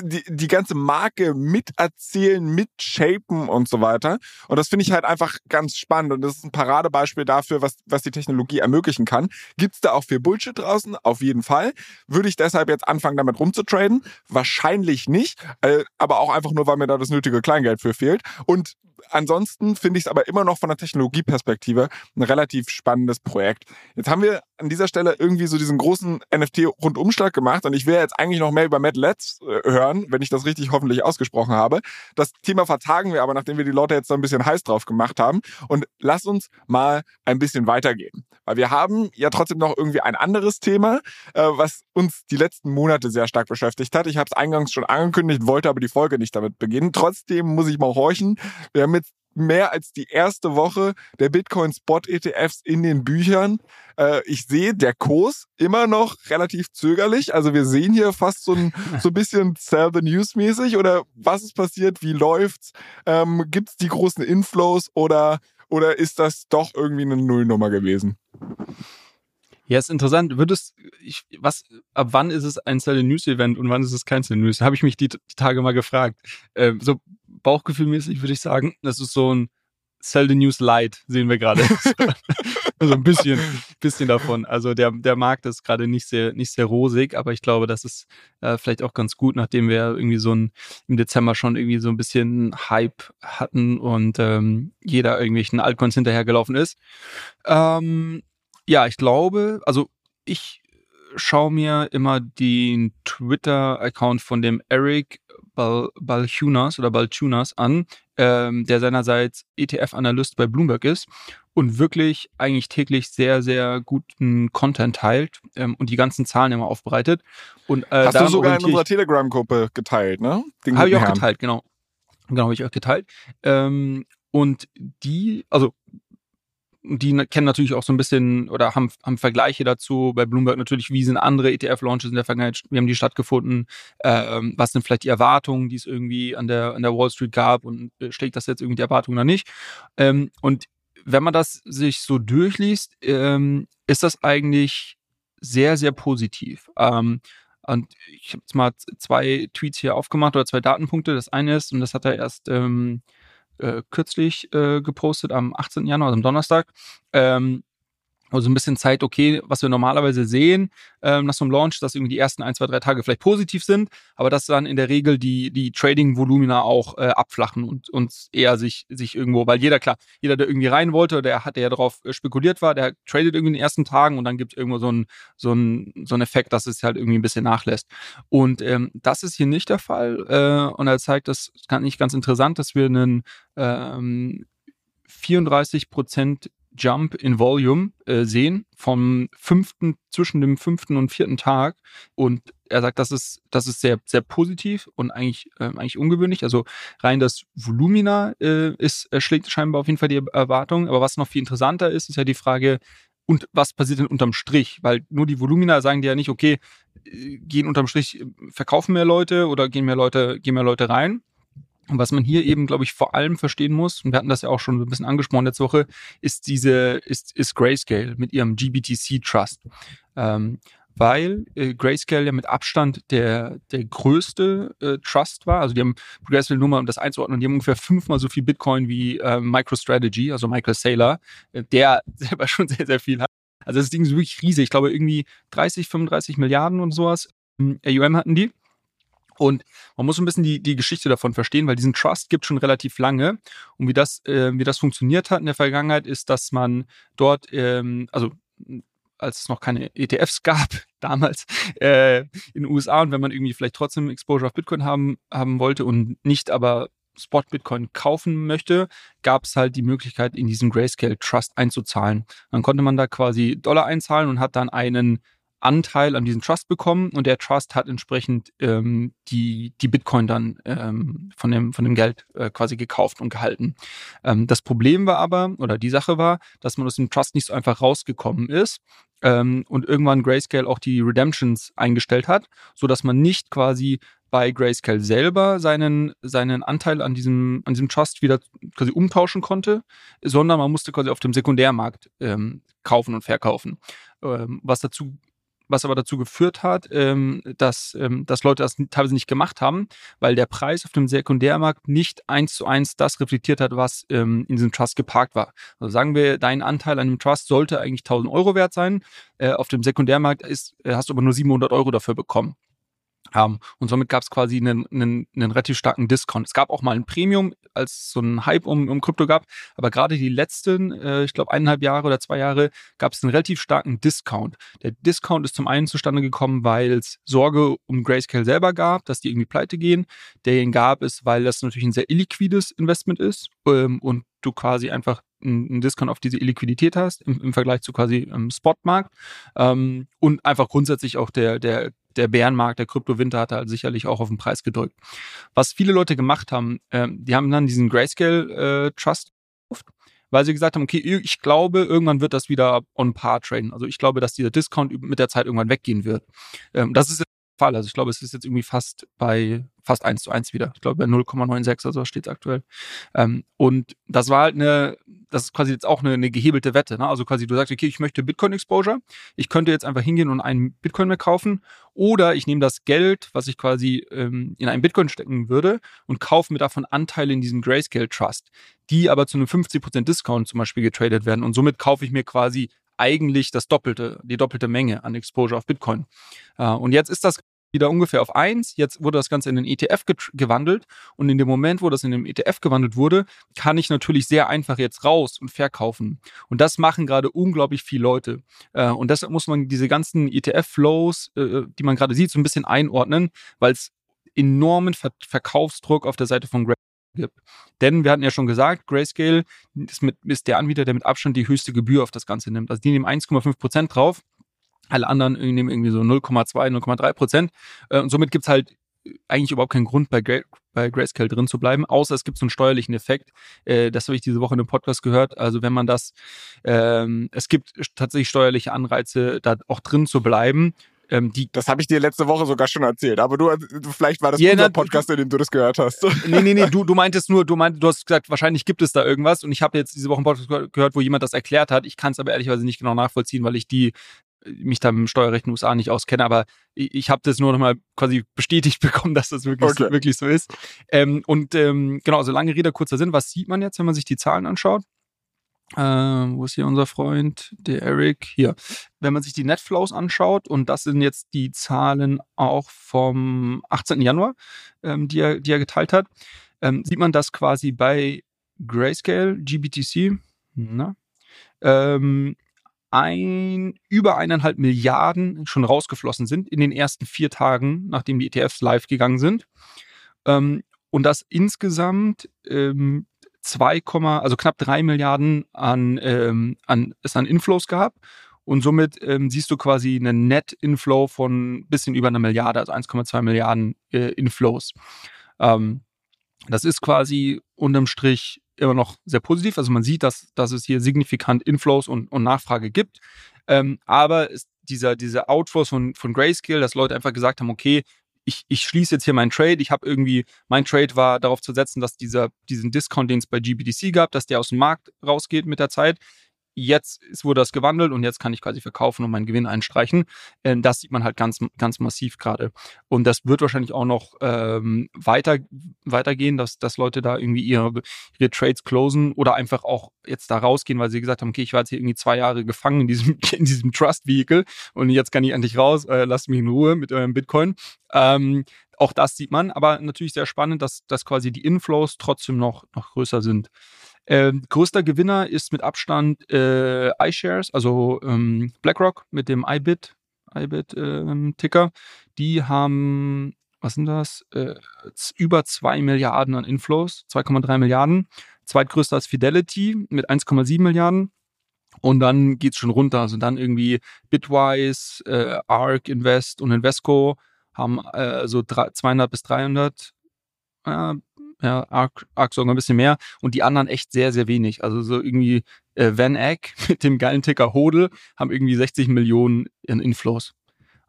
die, die ganze Marke miterzählen, mitshapen und so weiter. Und das finde ich halt einfach ganz spannend. Und das ist ein Paradebeispiel dafür, was, was die Technologie ermöglichen kann. Gibt es da auch viel Bullshit draußen? Auf jeden Fall. Würde ich deshalb jetzt anfangen, damit rumzutraden? Wahrscheinlich nicht. Äh, aber auch einfach nur, weil mir da das nötige Kleingeld für fehlt. Und ansonsten finde ich es aber immer noch von der Technologieperspektive ein relativ spannendes Projekt. Jetzt haben wir an dieser Stelle irgendwie so diesen großen NFT-Rundumschlag gemacht und ich will jetzt eigentlich noch mehr über Matt Let's äh, hören, wenn ich das richtig hoffentlich ausgesprochen habe. Das Thema vertagen wir aber, nachdem wir die Leute jetzt so ein bisschen heiß drauf gemacht haben und lass uns mal ein bisschen weitergehen. Weil wir haben ja trotzdem noch irgendwie ein anderes Thema, äh, was uns die letzten Monate sehr stark beschäftigt hat. Ich habe es eingangs schon angekündigt, wollte aber die Folge nicht damit beginnen. Trotzdem muss ich mal horchen. Wir haben jetzt mehr als die erste Woche der Bitcoin Spot ETFs in den Büchern. Äh, ich sehe der Kurs immer noch relativ zögerlich. Also wir sehen hier fast so ein, so ein bisschen Sell the News mäßig oder was ist passiert? Wie läuft's? Ähm, Gibt es die großen Inflows oder, oder ist das doch irgendwie eine Nullnummer gewesen? Ja, ist interessant. Würdest, ich, was, ab wann ist es ein Sell the News Event und wann ist es kein Sell the News? Habe ich mich die, die Tage mal gefragt. Ähm, so Bauchgefühlmäßig würde ich sagen, das ist so ein Sell the News Light, sehen wir gerade. also ein bisschen, bisschen davon. Also der, der Markt ist gerade nicht sehr, nicht sehr rosig, aber ich glaube, das ist äh, vielleicht auch ganz gut, nachdem wir irgendwie so ein, im Dezember schon irgendwie so ein bisschen Hype hatten und ähm, jeder irgendwelchen Altcoins hinterhergelaufen ist. Ähm, ja, ich glaube, also ich schaue mir immer den Twitter-Account von dem Eric Bal Balchunas oder Balchunas an, ähm, der seinerseits ETF-Analyst bei Bloomberg ist und wirklich eigentlich täglich sehr, sehr guten Content teilt ähm, und die ganzen Zahlen immer aufbereitet. Und, äh, Hast du sogar in unserer Telegram-Gruppe geteilt, ne? Habe ich auch Herrn. geteilt, genau. Genau, habe ich auch geteilt. Ähm, und die, also die kennen natürlich auch so ein bisschen oder haben, haben Vergleiche dazu. Bei Bloomberg natürlich, wie sind andere ETF-Launches in der Vergangenheit, wie haben die stattgefunden, ähm, was sind vielleicht die Erwartungen, die es irgendwie an der, an der Wall Street gab und äh, schlägt das jetzt irgendwie die Erwartungen oder nicht. Ähm, und wenn man das sich so durchliest, ähm, ist das eigentlich sehr, sehr positiv. Ähm, und ich habe jetzt mal zwei Tweets hier aufgemacht oder zwei Datenpunkte. Das eine ist, und das hat er erst ähm, äh, kürzlich äh, gepostet am 18. Januar, also am Donnerstag. Ähm, also ein bisschen Zeit, okay, was wir normalerweise sehen ähm, nach so einem Launch, dass irgendwie die ersten ein, zwei, drei Tage vielleicht positiv sind, aber dass dann in der Regel die, die Trading-Volumina auch äh, abflachen und uns eher sich, sich irgendwo, weil jeder, klar, jeder, der irgendwie rein wollte, der hat, der ja darauf äh, spekuliert war, der tradet irgendwie in den ersten Tagen und dann gibt es irgendwo so einen so so ein Effekt, dass es halt irgendwie ein bisschen nachlässt. Und ähm, das ist hier nicht der Fall. Äh, und er zeigt, das kann nicht ganz interessant, dass wir einen ähm, 34 Prozent Jump in Volume äh, sehen vom fünften, zwischen dem fünften und vierten Tag. Und er sagt, das ist, das ist sehr, sehr positiv und eigentlich, äh, eigentlich ungewöhnlich. Also rein das Volumina äh, ist, äh, schlägt scheinbar auf jeden Fall die Erwartung. Aber was noch viel interessanter ist, ist ja die Frage, und was passiert denn unterm Strich? Weil nur die Volumina sagen dir ja nicht, okay, äh, gehen unterm Strich, äh, verkaufen mehr Leute oder gehen mehr Leute, gehen mehr Leute rein, und was man hier eben, glaube ich, vor allem verstehen muss, und wir hatten das ja auch schon ein bisschen angesprochen letzte Woche, ist diese, ist, ist Grayscale mit ihrem GBTC Trust. Ähm, weil äh, Grayscale ja mit Abstand der, der größte äh, Trust war. Also die haben Grayscale nur mal, um das einzuordnen, die haben ungefähr fünfmal so viel Bitcoin wie äh, MicroStrategy, also Michael Saylor, äh, der selber schon sehr, sehr viel hat. Also das Ding ist wirklich riesig. Ich glaube irgendwie 30, 35 Milliarden und sowas. AUM hatten die. Und man muss ein bisschen die, die Geschichte davon verstehen, weil diesen Trust gibt schon relativ lange. Und wie das, äh, wie das funktioniert hat in der Vergangenheit, ist, dass man dort, ähm, also als es noch keine ETFs gab, damals äh, in den USA und wenn man irgendwie vielleicht trotzdem Exposure auf Bitcoin haben, haben wollte und nicht aber Spot Bitcoin kaufen möchte, gab es halt die Möglichkeit, in diesen Grayscale Trust einzuzahlen. Dann konnte man da quasi Dollar einzahlen und hat dann einen Anteil an diesem Trust bekommen und der Trust hat entsprechend ähm, die, die Bitcoin dann ähm, von, dem, von dem Geld äh, quasi gekauft und gehalten. Ähm, das Problem war aber, oder die Sache war, dass man aus dem Trust nicht so einfach rausgekommen ist ähm, und irgendwann Grayscale auch die Redemptions eingestellt hat, so dass man nicht quasi bei Grayscale selber seinen, seinen Anteil an diesem, an diesem Trust wieder quasi umtauschen konnte, sondern man musste quasi auf dem Sekundärmarkt ähm, kaufen und verkaufen. Ähm, was dazu was aber dazu geführt hat, ähm, dass, ähm, dass Leute das teilweise nicht gemacht haben, weil der Preis auf dem Sekundärmarkt nicht eins zu eins das reflektiert hat, was ähm, in diesem Trust geparkt war. Also sagen wir, dein Anteil an dem Trust sollte eigentlich 1000 Euro wert sein. Äh, auf dem Sekundärmarkt ist, äh, hast du aber nur 700 Euro dafür bekommen haben. Und somit gab es quasi einen, einen, einen relativ starken Discount. Es gab auch mal ein Premium, als so ein Hype um, um Krypto gab, aber gerade die letzten, äh, ich glaube, eineinhalb Jahre oder zwei Jahre gab es einen relativ starken Discount. Der Discount ist zum einen zustande gekommen, weil es Sorge um Grayscale selber gab, dass die irgendwie pleite gehen. Den gab es, weil das natürlich ein sehr illiquides Investment ist ähm, und du quasi einfach einen Discount auf diese Illiquidität hast im, im Vergleich zu quasi im Spotmarkt ähm, und einfach grundsätzlich auch der, der der Bärenmarkt, der Kryptowinter hat halt sicherlich auch auf den Preis gedrückt. Was viele Leute gemacht haben, äh, die haben dann diesen Grayscale äh, Trust gekauft, weil sie gesagt haben, okay, ich glaube, irgendwann wird das wieder on par traden. Also ich glaube, dass dieser Discount mit der Zeit irgendwann weggehen wird. Ähm, das ist Fall. Also ich glaube, es ist jetzt irgendwie fast bei fast eins zu eins wieder. Ich glaube, bei 0,96 oder so steht es aktuell. Ähm, und das war halt eine, das ist quasi jetzt auch eine, eine gehebelte Wette. Ne? Also quasi, du sagst, okay, ich möchte Bitcoin-Exposure. Ich könnte jetzt einfach hingehen und einen Bitcoin mehr kaufen. Oder ich nehme das Geld, was ich quasi ähm, in einen Bitcoin stecken würde und kaufe mir davon Anteile in diesem Grayscale Trust, die aber zu einem 50% Discount zum Beispiel getradet werden. Und somit kaufe ich mir quasi eigentlich das doppelte, die doppelte Menge an Exposure auf Bitcoin. Äh, und jetzt ist das wieder ungefähr auf eins. Jetzt wurde das Ganze in den ETF ge gewandelt und in dem Moment, wo das in den ETF gewandelt wurde, kann ich natürlich sehr einfach jetzt raus und verkaufen. Und das machen gerade unglaublich viele Leute. Äh, und deshalb muss man diese ganzen ETF-Flows, äh, die man gerade sieht, so ein bisschen einordnen, weil es enormen Ver Verkaufsdruck auf der Seite von Grayscale gibt. Denn wir hatten ja schon gesagt, Grayscale ist, mit, ist der Anbieter, der mit Abstand die höchste Gebühr auf das Ganze nimmt. Also die nehmen 1,5 Prozent drauf alle anderen nehmen irgendwie so 0,2, 0,3 Prozent. Äh, und somit gibt's halt eigentlich überhaupt keinen Grund, bei, bei Grayscale drin zu bleiben, außer es gibt so einen steuerlichen Effekt. Äh, das habe ich diese Woche in einem Podcast gehört. Also wenn man das, ähm, es gibt tatsächlich steuerliche Anreize, da auch drin zu bleiben. Ähm, die das habe ich dir letzte Woche sogar schon erzählt, aber du, vielleicht war das yeah, unser na, Podcast, in dem du das gehört hast. Nee, nee, nee, du, du meintest nur, du meintest, du hast gesagt, wahrscheinlich gibt es da irgendwas und ich habe jetzt diese Woche einen Podcast gehört, wo jemand das erklärt hat. Ich kann es aber ehrlicherweise nicht genau nachvollziehen, weil ich die mich da im Steuerrecht in den USA nicht auskenne, aber ich, ich habe das nur nochmal quasi bestätigt bekommen, dass das wirklich, okay. so, wirklich so ist. Ähm, und ähm, genau, also lange Rede, kurzer Sinn. Was sieht man jetzt, wenn man sich die Zahlen anschaut? Ähm, wo ist hier unser Freund, der Eric? Hier. Wenn man sich die Netflows anschaut, und das sind jetzt die Zahlen auch vom 18. Januar, ähm, die, er, die er geteilt hat, ähm, sieht man, dass quasi bei Grayscale, GBTC, na, ähm, ein, über eineinhalb Milliarden schon rausgeflossen sind in den ersten vier Tagen, nachdem die ETFs live gegangen sind. Ähm, und dass insgesamt ähm, 2, also knapp 3 Milliarden an, ähm, an, es an Inflows gab. Und somit ähm, siehst du quasi einen Net-Inflow von bisschen über einer Milliarde, also 1,2 Milliarden äh, Inflows. Ähm, das ist quasi unterm Strich immer noch sehr positiv. Also man sieht, dass, dass es hier signifikant Inflows und, und Nachfrage gibt. Ähm, aber ist dieser, dieser Outflows von, von Grayscale, dass Leute einfach gesagt haben, okay, ich, ich schließe jetzt hier meinen Trade. Ich habe irgendwie, mein Trade war darauf zu setzen, dass dieser, diesen Discount, den es bei GBDC gab, dass der aus dem Markt rausgeht mit der Zeit jetzt wurde das gewandelt und jetzt kann ich quasi verkaufen und meinen Gewinn einstreichen. Ähm, das sieht man halt ganz, ganz massiv gerade. Und das wird wahrscheinlich auch noch ähm, weiter, weitergehen, dass, dass Leute da irgendwie ihre, ihre Trades closen oder einfach auch jetzt da rausgehen, weil sie gesagt haben, okay, ich war jetzt hier irgendwie zwei Jahre gefangen in diesem, in diesem Trust-Vehicle und jetzt kann ich endlich raus, äh, lasst mich in Ruhe mit eurem Bitcoin. Ähm, auch das sieht man, aber natürlich sehr spannend, dass, dass quasi die Inflows trotzdem noch, noch größer sind. Ähm, größter Gewinner ist mit Abstand äh, iShares, also ähm, BlackRock mit dem iBit, iBit ähm. Die haben, was sind das? Äh, über 2 Milliarden an Inflows, 2,3 Milliarden. Zweitgrößter ist Fidelity mit 1,7 Milliarden. Und dann geht es schon runter. Also dann irgendwie Bitwise, äh, ARK Invest und Invesco haben äh, so 200 bis 300 äh, ja, Arc, Arc sogar ein bisschen mehr und die anderen echt sehr, sehr wenig. Also so irgendwie äh, Van Eck mit dem geilen Ticker Hodel haben irgendwie 60 Millionen in Inflows.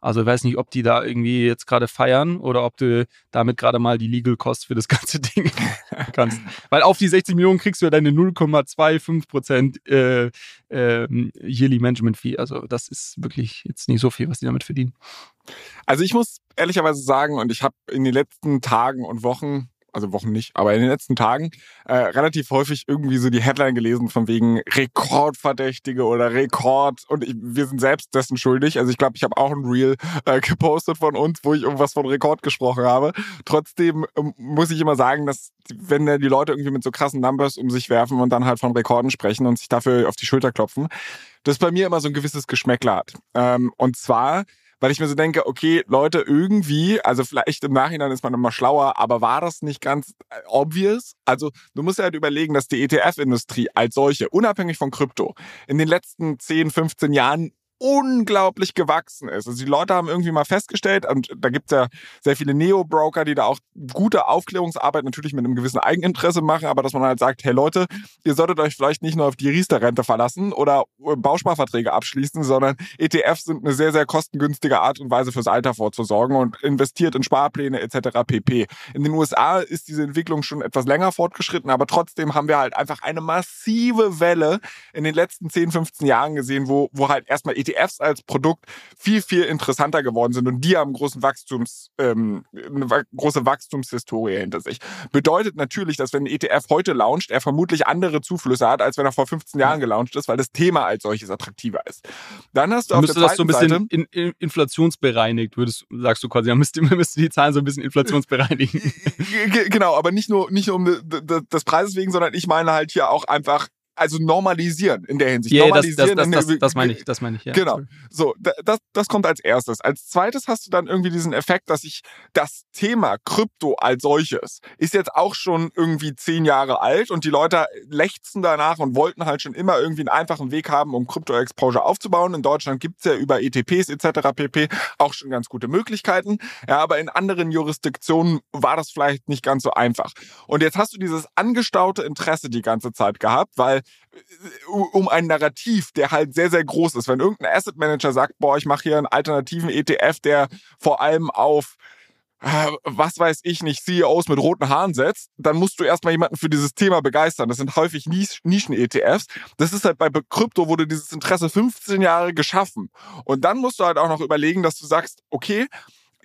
Also ich weiß nicht, ob die da irgendwie jetzt gerade feiern oder ob du damit gerade mal die Legal Cost für das ganze Ding kannst. Weil auf die 60 Millionen kriegst du ja deine 0,25 Prozent äh, äh, Yearly Management Fee. Also das ist wirklich jetzt nicht so viel, was die damit verdienen. Also ich muss ehrlicherweise sagen, und ich habe in den letzten Tagen und Wochen also Wochen nicht, aber in den letzten Tagen äh, relativ häufig irgendwie so die Headline gelesen von wegen Rekordverdächtige oder Rekord und ich, wir sind selbst dessen schuldig. Also ich glaube, ich habe auch ein Reel äh, gepostet von uns, wo ich irgendwas von Rekord gesprochen habe. Trotzdem ähm, muss ich immer sagen, dass wenn die Leute irgendwie mit so krassen Numbers um sich werfen und dann halt von Rekorden sprechen und sich dafür auf die Schulter klopfen, das bei mir immer so ein gewisses Geschmäckler hat. Ähm, und zwar weil ich mir so denke, okay, Leute, irgendwie, also vielleicht im Nachhinein ist man immer schlauer, aber war das nicht ganz äh, obvious? Also du musst ja halt überlegen, dass die ETF-Industrie als solche, unabhängig von Krypto, in den letzten 10, 15 Jahren unglaublich gewachsen ist. Also die Leute haben irgendwie mal festgestellt, und da gibt's ja sehr viele Neo-Broker, die da auch gute Aufklärungsarbeit natürlich mit einem gewissen Eigeninteresse machen, aber dass man halt sagt, hey Leute, ihr solltet euch vielleicht nicht nur auf die Riester-Rente verlassen oder Bausparverträge abschließen, sondern ETFs sind eine sehr, sehr kostengünstige Art und Weise fürs Alter vorzusorgen und investiert in Sparpläne etc. pp. In den USA ist diese Entwicklung schon etwas länger fortgeschritten, aber trotzdem haben wir halt einfach eine massive Welle in den letzten 10, 15 Jahren gesehen, wo, wo halt erstmal ETFs ETFs als Produkt viel, viel interessanter geworden sind und die haben großen Wachstums, ähm, eine große Wachstumshistorie hinter sich. Bedeutet natürlich, dass wenn ein ETF heute launcht, er vermutlich andere Zuflüsse hat, als wenn er vor 15 Jahren gelauncht ist, weil das Thema als solches attraktiver ist. Dann hast du auf müsste der das so ein bisschen Seite, in, in, inflationsbereinigt, würdest, sagst du quasi, dann müsste, müsste die Zahlen so ein bisschen inflationsbereinigen. genau, aber nicht nur, nicht nur um des Preises wegen, sondern ich meine halt hier auch einfach also normalisieren in der Hinsicht. Yeah, normalisieren das, das, das, das, meine ich, das meine ich, ja. Genau. So, das, das kommt als erstes. Als zweites hast du dann irgendwie diesen Effekt, dass ich das Thema Krypto als solches ist jetzt auch schon irgendwie zehn Jahre alt und die Leute lechzen danach und wollten halt schon immer irgendwie einen einfachen Weg haben, um Krypto-Exposure aufzubauen. In Deutschland gibt's ja über ETPs etc. pp. auch schon ganz gute Möglichkeiten. Ja, aber in anderen Jurisdiktionen war das vielleicht nicht ganz so einfach. Und jetzt hast du dieses angestaute Interesse die ganze Zeit gehabt, weil um ein Narrativ, der halt sehr, sehr groß ist. Wenn irgendein Asset Manager sagt, boah, ich mache hier einen alternativen ETF, der vor allem auf äh, was weiß ich nicht, CEOs mit roten Haaren setzt, dann musst du erstmal jemanden für dieses Thema begeistern. Das sind häufig Nischen-ETFs. Das ist halt bei Krypto wurde dieses Interesse 15 Jahre geschaffen. Und dann musst du halt auch noch überlegen, dass du sagst, okay,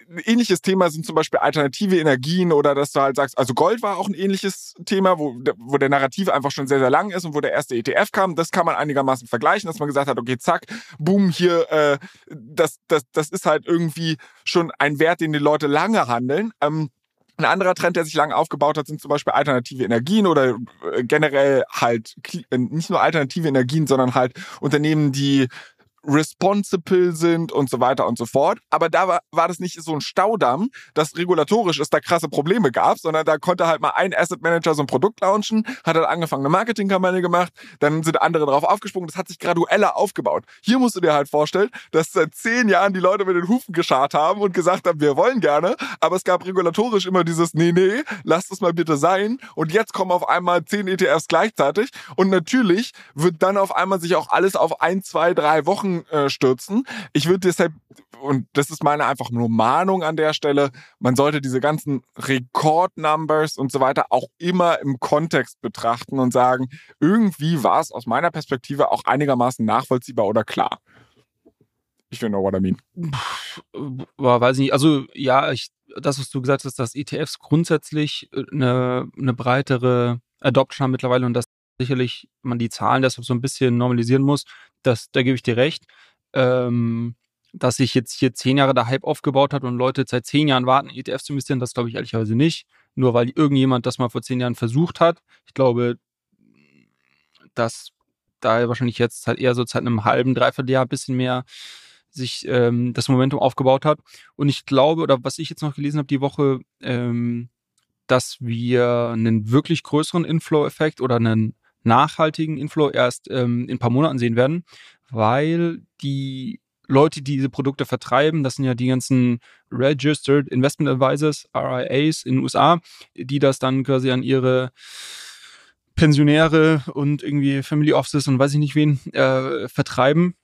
ein ähnliches Thema sind zum Beispiel alternative Energien oder dass du halt sagst, also Gold war auch ein ähnliches Thema, wo, wo der Narrativ einfach schon sehr, sehr lang ist und wo der erste ETF kam. Das kann man einigermaßen vergleichen, dass man gesagt hat, okay, zack, boom, hier, äh, das, das, das ist halt irgendwie schon ein Wert, den die Leute lange handeln. Ähm, ein anderer Trend, der sich lange aufgebaut hat, sind zum Beispiel alternative Energien oder äh, generell halt äh, nicht nur alternative Energien, sondern halt Unternehmen, die responsible sind und so weiter und so fort. Aber da war, war das nicht so ein Staudamm, dass regulatorisch es da krasse Probleme gab, sondern da konnte halt mal ein Asset Manager so ein Produkt launchen, hat dann angefangen eine Marketingkampagne gemacht, dann sind andere drauf aufgesprungen, das hat sich gradueller aufgebaut. Hier musst du dir halt vorstellen, dass seit zehn Jahren die Leute mit den Hufen geschart haben und gesagt haben, wir wollen gerne, aber es gab regulatorisch immer dieses, nee, nee, lasst es mal bitte sein. Und jetzt kommen auf einmal zehn ETFs gleichzeitig und natürlich wird dann auf einmal sich auch alles auf ein, zwei, drei Wochen stürzen. Ich würde deshalb, und das ist meine einfach nur Mahnung an der Stelle, man sollte diese ganzen Rekordnumbers und so weiter auch immer im Kontext betrachten und sagen, irgendwie war es aus meiner Perspektive auch einigermaßen nachvollziehbar oder klar. Ich you know what I mean. Boah, weiß ich nicht. Also ja, ich, das, was du gesagt hast, dass ETFs grundsätzlich eine, äh, eine breitere Adoption haben mittlerweile und dass sicherlich man die Zahlen deshalb so ein bisschen normalisieren muss, das, da gebe ich dir recht. Ähm, dass sich jetzt hier zehn Jahre der Hype aufgebaut hat und Leute seit zehn Jahren warten, ETFs zu investieren, das glaube ich ehrlicherweise nicht. Nur weil irgendjemand das mal vor zehn Jahren versucht hat. Ich glaube, dass da wahrscheinlich jetzt halt eher so seit einem halben, dreiviertel Jahr ein bisschen mehr sich ähm, das Momentum aufgebaut hat. Und ich glaube, oder was ich jetzt noch gelesen habe die Woche, ähm, dass wir einen wirklich größeren Inflow-Effekt oder einen nachhaltigen Inflow erst ähm, in ein paar Monaten sehen werden, weil die Leute, die diese Produkte vertreiben, das sind ja die ganzen Registered Investment Advisors, RIAs in den USA, die das dann quasi an ihre Pensionäre und irgendwie Family Offices und weiß ich nicht wen äh, vertreiben.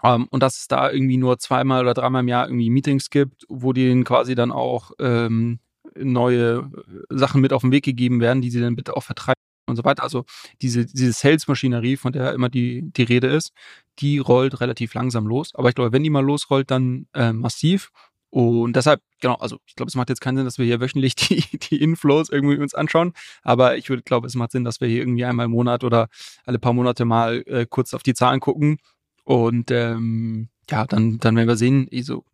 Um, ähm, und dass es da irgendwie nur zweimal oder dreimal im Jahr irgendwie Meetings gibt, wo denen quasi dann auch ähm, neue Sachen mit auf den Weg gegeben werden, die sie dann bitte auch vertreiben und so weiter. Also diese, diese Sales-Maschinerie, von der immer die, die Rede ist, die rollt relativ langsam los. Aber ich glaube, wenn die mal losrollt, dann äh, massiv. Und deshalb, genau, also ich glaube, es macht jetzt keinen Sinn, dass wir hier wöchentlich die, die Inflows irgendwie uns anschauen. Aber ich würde glaube, es macht Sinn, dass wir hier irgendwie einmal im Monat oder alle paar Monate mal äh, kurz auf die Zahlen gucken. Und ähm, ja, dann, dann werden wir sehen, also,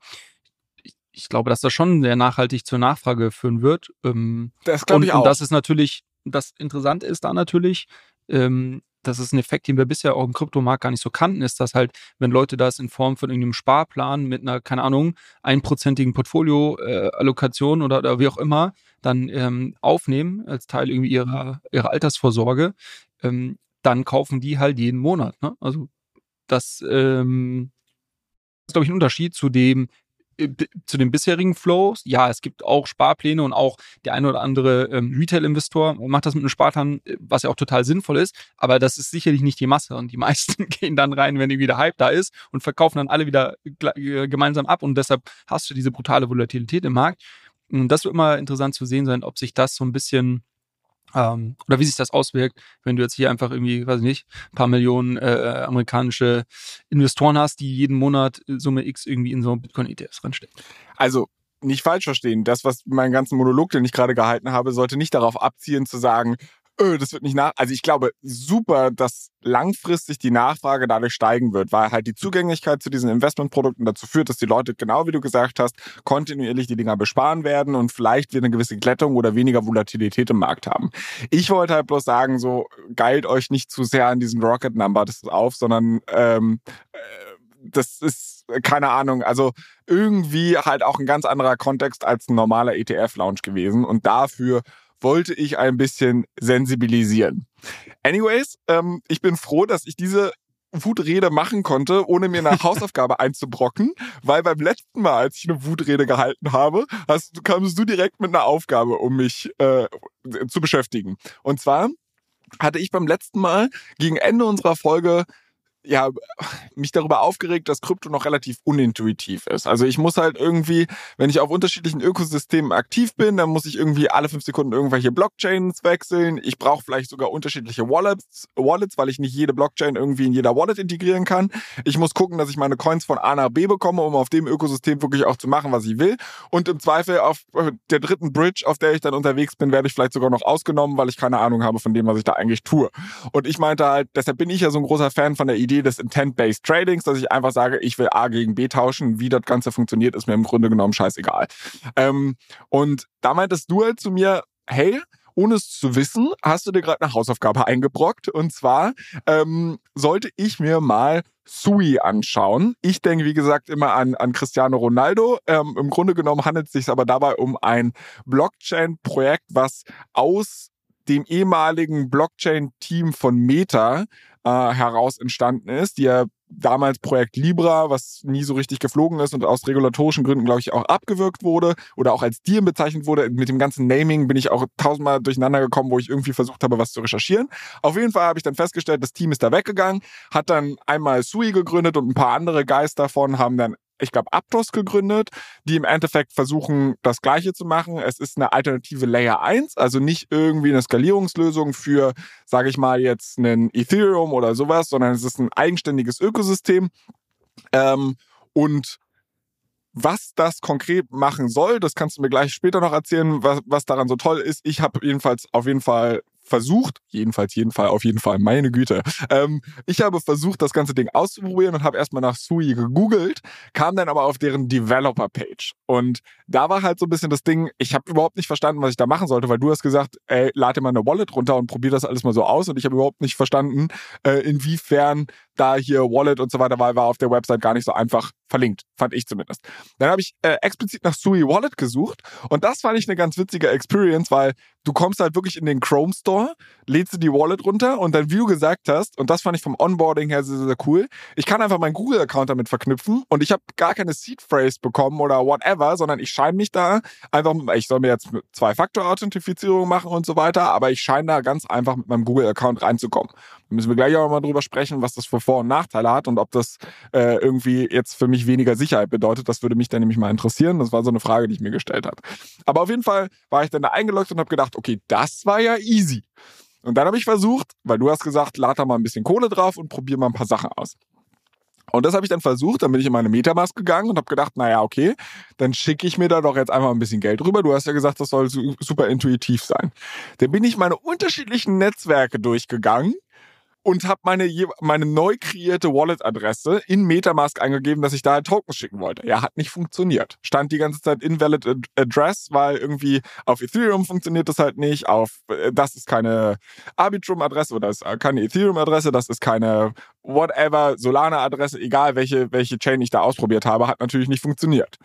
ich, ich glaube, dass das schon sehr nachhaltig zur Nachfrage führen wird. Ähm, das glaube ich auch. Und das ist natürlich, das Interessante ist da natürlich, ähm, das ist ein Effekt, den wir bisher auch im Kryptomarkt gar nicht so kannten, ist, dass halt, wenn Leute das in Form von irgendeinem Sparplan mit einer, keine Ahnung, einprozentigen Portfolio-Allokation äh, oder, oder wie auch immer, dann ähm, aufnehmen als Teil irgendwie ihrer, ihrer Altersvorsorge, ähm, dann kaufen die halt jeden Monat. Ne? Also das ähm, ist, glaube ich, ein Unterschied zu dem, zu den bisherigen Flows, ja, es gibt auch Sparpläne und auch der eine oder andere ähm, Retail-Investor macht das mit einem Sparplan, äh, was ja auch total sinnvoll ist, aber das ist sicherlich nicht die Masse. Und die meisten gehen dann rein, wenn irgendwie der Hype da ist und verkaufen dann alle wieder äh, gemeinsam ab. Und deshalb hast du diese brutale Volatilität im Markt. Und das wird immer interessant zu sehen sein, ob sich das so ein bisschen ähm, oder wie sich das auswirkt, wenn du jetzt hier einfach irgendwie, weiß ich nicht, ein paar Millionen äh, amerikanische Investoren hast, die jeden Monat Summe X irgendwie in so Bitcoin-ETFs reinstecken. Also nicht falsch verstehen. Das, was meinen ganzen Monolog, den ich gerade gehalten habe, sollte nicht darauf abzielen zu sagen, öh, das wird nicht nach. Also ich glaube super, dass langfristig die Nachfrage dadurch steigen wird, weil halt die Zugänglichkeit zu diesen Investmentprodukten dazu führt, dass die Leute, genau wie du gesagt hast, kontinuierlich die Dinger besparen werden und vielleicht wir eine gewisse Glättung oder weniger Volatilität im Markt haben. Ich wollte halt bloß sagen, so geilt euch nicht zu sehr an diesen Rocket Number das auf, sondern ähm, äh, das ist keine Ahnung, also irgendwie halt auch ein ganz anderer Kontext als ein normaler ETF-Lounge gewesen und dafür wollte ich ein bisschen sensibilisieren. Anyways, ähm, ich bin froh, dass ich diese Wutrede machen konnte, ohne mir eine Hausaufgabe einzubrocken, weil beim letzten Mal, als ich eine Wutrede gehalten habe, hast, kamst du direkt mit einer Aufgabe, um mich äh, zu beschäftigen. Und zwar hatte ich beim letzten Mal gegen Ende unserer Folge ja, mich darüber aufgeregt, dass Krypto noch relativ unintuitiv ist. Also ich muss halt irgendwie, wenn ich auf unterschiedlichen Ökosystemen aktiv bin, dann muss ich irgendwie alle fünf Sekunden irgendwelche Blockchains wechseln. Ich brauche vielleicht sogar unterschiedliche Wallets, Wallets, weil ich nicht jede Blockchain irgendwie in jeder Wallet integrieren kann. Ich muss gucken, dass ich meine Coins von A nach B bekomme, um auf dem Ökosystem wirklich auch zu machen, was ich will. Und im Zweifel auf äh, der dritten Bridge, auf der ich dann unterwegs bin, werde ich vielleicht sogar noch ausgenommen, weil ich keine Ahnung habe von dem, was ich da eigentlich tue. Und ich meinte halt, deshalb bin ich ja so ein großer Fan von der Idee, Idee des Intent-Based Tradings, dass ich einfach sage, ich will A gegen B tauschen. Wie das Ganze funktioniert, ist mir im Grunde genommen scheißegal. Ähm, und da meintest du halt zu mir, hey, ohne es zu wissen, hast du dir gerade eine Hausaufgabe eingebrockt. Und zwar ähm, sollte ich mir mal Sui anschauen. Ich denke, wie gesagt, immer an, an Cristiano Ronaldo. Ähm, Im Grunde genommen handelt es sich aber dabei um ein Blockchain-Projekt, was aus dem ehemaligen Blockchain-Team von Meta äh, heraus entstanden ist, die ja damals Projekt Libra, was nie so richtig geflogen ist und aus regulatorischen Gründen, glaube ich, auch abgewürgt wurde oder auch als Deal bezeichnet wurde. Mit dem ganzen Naming bin ich auch tausendmal durcheinander gekommen, wo ich irgendwie versucht habe, was zu recherchieren. Auf jeden Fall habe ich dann festgestellt, das Team ist da weggegangen, hat dann einmal Sui gegründet und ein paar andere Guys davon haben dann ich glaube, Aptos gegründet, die im Endeffekt versuchen, das Gleiche zu machen. Es ist eine alternative Layer 1, also nicht irgendwie eine Skalierungslösung für, sage ich mal, jetzt einen Ethereum oder sowas, sondern es ist ein eigenständiges Ökosystem. Ähm, und was das konkret machen soll, das kannst du mir gleich später noch erzählen, was, was daran so toll ist. Ich habe jedenfalls auf jeden Fall versucht, jedenfalls, jeden Fall, auf jeden Fall, meine Güte. Ähm, ich habe versucht, das ganze Ding auszuprobieren und habe erstmal nach Sui gegoogelt, kam dann aber auf deren Developer-Page. Und da war halt so ein bisschen das Ding, ich habe überhaupt nicht verstanden, was ich da machen sollte, weil du hast gesagt, ey, lade mal eine Wallet runter und probier das alles mal so aus. Und ich habe überhaupt nicht verstanden, äh, inwiefern da hier Wallet und so weiter war, war auf der Website gar nicht so einfach verlinkt, fand ich zumindest. Dann habe ich äh, explizit nach Sui Wallet gesucht und das fand ich eine ganz witzige Experience, weil du kommst halt wirklich in den Chrome Store, lädst du die Wallet runter und dann, wie du gesagt hast, und das fand ich vom Onboarding her sehr, sehr cool, ich kann einfach meinen Google-Account damit verknüpfen und ich habe gar keine Seed-Phrase bekommen oder whatever, sondern ich scheine mich da einfach, ich soll mir jetzt Zwei-Faktor-Authentifizierung machen und so weiter, aber ich scheine da ganz einfach mit meinem Google-Account reinzukommen. Da müssen wir gleich auch mal drüber sprechen, was das für Vor- und Nachteile hat und ob das äh, irgendwie jetzt für mich weniger Sicherheit bedeutet. Das würde mich dann nämlich mal interessieren. Das war so eine Frage, die ich mir gestellt habe. Aber auf jeden Fall war ich dann da eingeloggt und habe gedacht, okay, das war ja easy. Und dann habe ich versucht, weil du hast gesagt, lad da mal ein bisschen Kohle drauf und probier mal ein paar Sachen aus. Und das habe ich dann versucht, dann bin ich in meine Metamask gegangen und habe gedacht, naja, okay, dann schicke ich mir da doch jetzt einfach ein bisschen Geld rüber. Du hast ja gesagt, das soll super intuitiv sein. Dann bin ich meine unterschiedlichen Netzwerke durchgegangen und habe meine, meine neu kreierte Wallet-Adresse in Metamask eingegeben, dass ich da halt Tokens schicken wollte. Ja, hat nicht funktioniert. Stand die ganze Zeit invalid address, weil irgendwie auf Ethereum funktioniert das halt nicht, auf äh, das ist keine Arbitrum-Adresse oder das ist keine Ethereum-Adresse, das ist keine whatever Solana-Adresse, egal welche, welche Chain ich da ausprobiert habe, hat natürlich nicht funktioniert.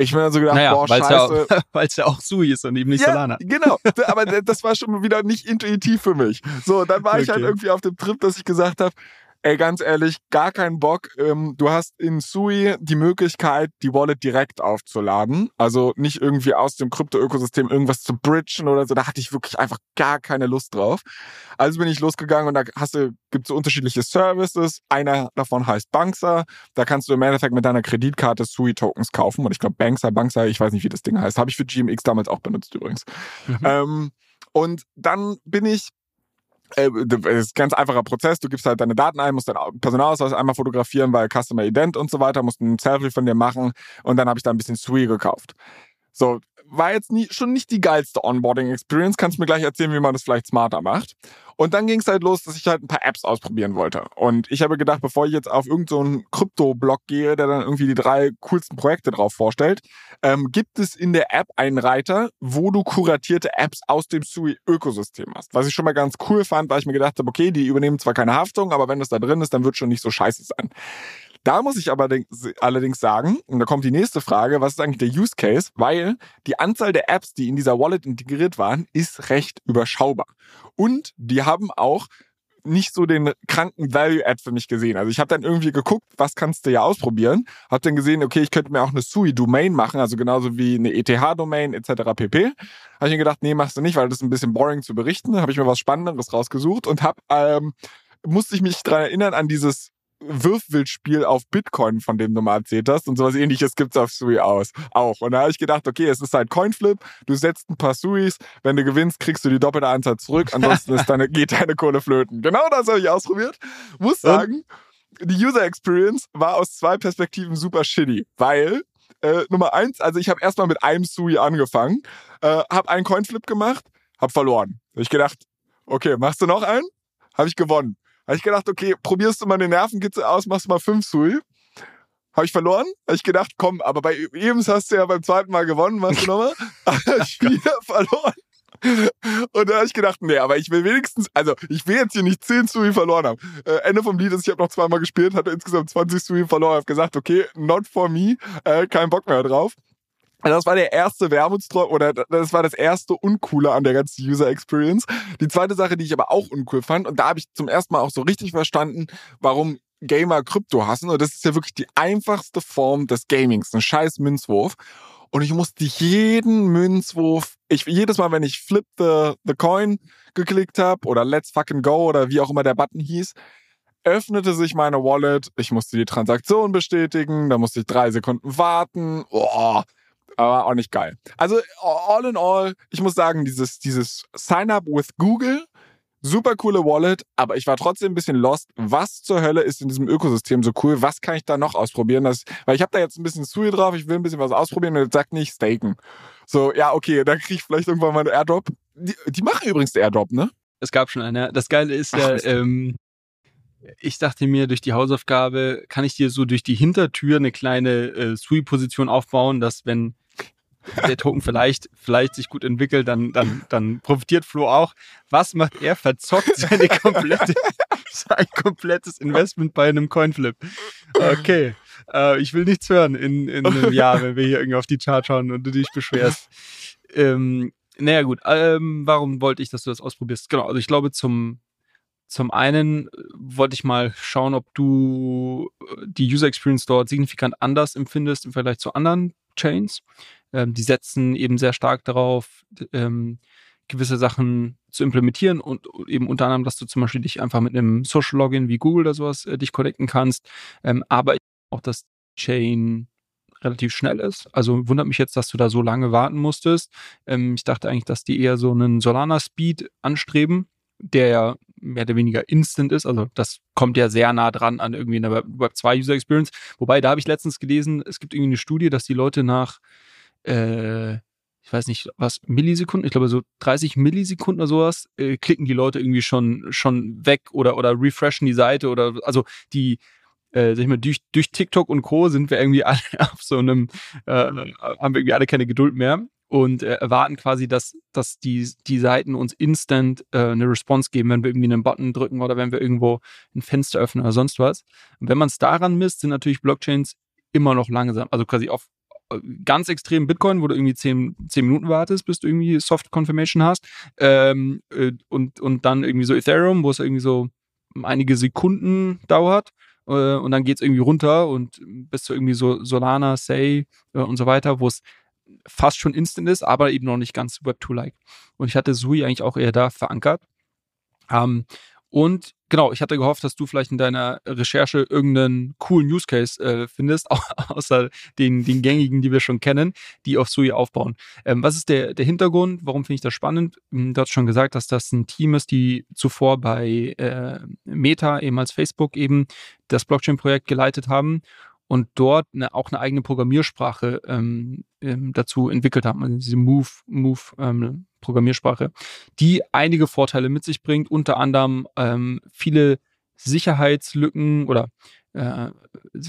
Ich bin dann so gedacht, naja, boah, weil's scheiße. Ja Weil es ja auch Sui ist und eben nicht ja, Solana. Genau, aber das war schon wieder nicht intuitiv für mich. So, dann war okay. ich halt irgendwie auf dem Trip, dass ich gesagt habe, Ey, ganz ehrlich, gar keinen Bock. Ähm, du hast in Sui die Möglichkeit, die Wallet direkt aufzuladen. Also nicht irgendwie aus dem Krypto-Ökosystem irgendwas zu bridgen oder so. Da hatte ich wirklich einfach gar keine Lust drauf. Also bin ich losgegangen und da hast du, gibt so unterschiedliche Services. Einer davon heißt Banksa. Da kannst du im Endeffekt mit deiner Kreditkarte Sui-Tokens kaufen. Und ich glaube, Banksa, Banksa, ich weiß nicht, wie das Ding heißt. Habe ich für GMX damals auch benutzt übrigens. Mhm. Ähm, und dann bin ich äh, das ist ein ganz einfacher Prozess. Du gibst halt deine Daten ein, musst deinen Personalausweis einmal fotografieren, weil Customer Ident und so weiter, musst ein Selfie von dir machen und dann habe ich da ein bisschen Sui gekauft. So, war jetzt nie, schon nicht die geilste Onboarding-Experience. Kannst mir gleich erzählen, wie man das vielleicht smarter macht. Und dann ging es halt los, dass ich halt ein paar Apps ausprobieren wollte. Und ich habe gedacht, bevor ich jetzt auf irgendeinen so Krypto-Blog gehe, der dann irgendwie die drei coolsten Projekte drauf vorstellt, ähm, gibt es in der App einen Reiter, wo du kuratierte Apps aus dem Sui-Ökosystem hast. Was ich schon mal ganz cool fand, weil ich mir gedacht habe, okay, die übernehmen zwar keine Haftung, aber wenn das da drin ist, dann wird schon nicht so scheiße sein. Da muss ich aber allerdings sagen, und da kommt die nächste Frage, was ist eigentlich der Use Case? Weil die Anzahl der Apps, die in dieser Wallet integriert waren, ist recht überschaubar. Und die haben auch nicht so den kranken Value-Add für mich gesehen. Also ich habe dann irgendwie geguckt, was kannst du ja ausprobieren. Habe dann gesehen, okay, ich könnte mir auch eine SUI-Domain machen, also genauso wie eine ETH-Domain etc. pp. Habe ich mir gedacht, nee, machst du nicht, weil das ist ein bisschen boring zu berichten. Habe ich mir was Spannenderes rausgesucht und habe ähm, musste ich mich dran erinnern an dieses Würfelspiel auf Bitcoin, von dem du mal erzählt hast. Und sowas ähnliches gibt's auf Sui aus. Auch. Und da habe ich gedacht, okay, es ist halt Coinflip. Du setzt ein paar Suis. Wenn du gewinnst, kriegst du die doppelte Anzahl zurück. Ansonsten ist deine, geht deine Kohle flöten. Genau das habe ich ausprobiert. Muss sagen, die User Experience war aus zwei Perspektiven super shitty. Weil, äh, Nummer eins, also ich habe erstmal mit einem Sui angefangen, äh, habe einen Coinflip gemacht, habe verloren. Hab ich gedacht, okay, machst du noch einen? Habe ich gewonnen. Habe ich gedacht, okay, probierst du mal eine Nervenkitze aus, machst mal fünf Sui. Habe ich verloren? Habe ich gedacht, komm, aber bei Ebens hast du ja beim zweiten Mal gewonnen, machst du nochmal? Wieder verloren. Und da habe ich gedacht, nee, aber ich will wenigstens, also ich will jetzt hier nicht 10 Sui verloren haben. Äh, Ende vom Lied ist, ich habe noch zweimal gespielt, hatte insgesamt 20 Sui verloren, habe gesagt, okay, not for me, äh, kein Bock mehr drauf. Also das war der erste Wermutstropfen oder das war das erste Uncoole an der ganzen User Experience. Die zweite Sache, die ich aber auch uncool fand, und da habe ich zum ersten Mal auch so richtig verstanden, warum Gamer Krypto hassen. Und das ist ja wirklich die einfachste Form des Gamings, ein scheiß Münzwurf. Und ich musste jeden Münzwurf, ich jedes Mal, wenn ich Flip the, the Coin geklickt habe oder Let's fucking go oder wie auch immer der Button hieß, öffnete sich meine Wallet. Ich musste die Transaktion bestätigen, da musste ich drei Sekunden warten. Oh, aber auch nicht geil. Also all in all, ich muss sagen, dieses, dieses Sign-up with Google, super coole Wallet, aber ich war trotzdem ein bisschen lost. Was zur Hölle ist in diesem Ökosystem so cool? Was kann ich da noch ausprobieren? Das, weil ich habe da jetzt ein bisschen Sui drauf, ich will ein bisschen was ausprobieren und jetzt sagt nicht staken. So, ja, okay, dann kriege ich vielleicht irgendwann mal einen Airdrop. Die, die machen übrigens den Airdrop, ne? Es gab schon einen. Das Geile ist ja, Ach, ähm, ich dachte mir, durch die Hausaufgabe kann ich dir so durch die Hintertür eine kleine äh, Sui-Position aufbauen, dass wenn der Token vielleicht, vielleicht sich gut entwickelt, dann, dann, dann profitiert Flo auch. Was macht er? Verzockt seine komplette, sein komplettes Investment bei einem Coinflip. Okay. Äh, ich will nichts hören in, in einem Jahr, wenn wir hier irgendwie auf die Chart schauen und du dich beschwerst. Ähm, naja, gut. Ähm, warum wollte ich, dass du das ausprobierst? Genau. Also ich glaube, zum, zum einen wollte ich mal schauen, ob du die User Experience dort signifikant anders empfindest im Vergleich zu anderen Chains. Ähm, die setzen eben sehr stark darauf, ähm, gewisse Sachen zu implementieren und eben unter anderem, dass du zum Beispiel dich einfach mit einem Social Login wie Google oder sowas äh, dich connecten kannst. Ähm, aber auch, dass Chain relativ schnell ist. Also wundert mich jetzt, dass du da so lange warten musstest. Ähm, ich dachte eigentlich, dass die eher so einen Solana Speed anstreben, der ja mehr oder weniger instant ist. Also das kommt ja sehr nah dran an irgendwie einer Web 2 User Experience. Wobei, da habe ich letztens gelesen, es gibt irgendwie eine Studie, dass die Leute nach äh, ich weiß nicht, was, Millisekunden, ich glaube so 30 Millisekunden oder sowas, äh, klicken die Leute irgendwie schon, schon weg oder, oder refreshen die Seite oder, also die, äh, sag ich mal, durch, durch TikTok und Co. sind wir irgendwie alle auf so einem, äh, haben wir irgendwie alle keine Geduld mehr und äh, erwarten quasi, dass, dass die, die Seiten uns instant äh, eine Response geben, wenn wir irgendwie einen Button drücken oder wenn wir irgendwo ein Fenster öffnen oder sonst was. Und wenn man es daran misst, sind natürlich Blockchains immer noch langsam, also quasi auf ganz extrem Bitcoin, wo du irgendwie zehn, zehn Minuten wartest, bis du irgendwie Soft Confirmation hast. Ähm, äh, und, und dann irgendwie so Ethereum, wo es irgendwie so einige Sekunden dauert. Äh, und dann geht es irgendwie runter und bis zu irgendwie so Solana, Say äh, und so weiter, wo es fast schon instant ist, aber eben noch nicht ganz Web2-like. Und ich hatte Sui eigentlich auch eher da verankert. Ähm, und genau, ich hatte gehofft, dass du vielleicht in deiner Recherche irgendeinen coolen Use Case äh, findest, außer den, den gängigen, die wir schon kennen, die auf Sui aufbauen. Ähm, was ist der, der Hintergrund? Warum finde ich das spannend? Hm, du hast schon gesagt, dass das ein Team ist, die zuvor bei äh, Meta, ehemals Facebook, eben das Blockchain-Projekt geleitet haben und dort eine, auch eine eigene Programmiersprache ähm, ähm, dazu entwickelt haben, also diese Move, Move ähm, Programmiersprache, die einige Vorteile mit sich bringt, unter anderem ähm, viele Sicherheitslücken oder äh,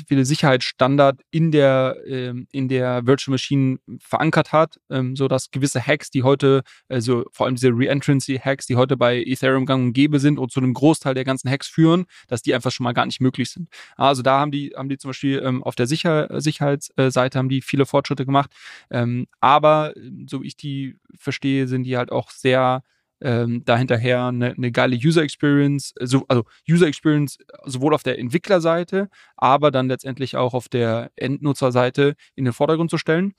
viele Sicherheitsstandard in der ähm, in der Virtual Machine verankert hat, ähm, so dass gewisse Hacks, die heute also vor allem diese Reentrancy Hacks, die heute bei Ethereum gang und gäbe sind und zu einem Großteil der ganzen Hacks führen, dass die einfach schon mal gar nicht möglich sind. Also da haben die haben die zum Beispiel ähm, auf der Sicher Sicherheitsseite haben die viele Fortschritte gemacht, ähm, aber so wie ich die verstehe, sind die halt auch sehr ähm, dahinterher eine, eine geile User Experience, so, also User Experience sowohl auf der Entwicklerseite, aber dann letztendlich auch auf der Endnutzerseite in den Vordergrund zu stellen.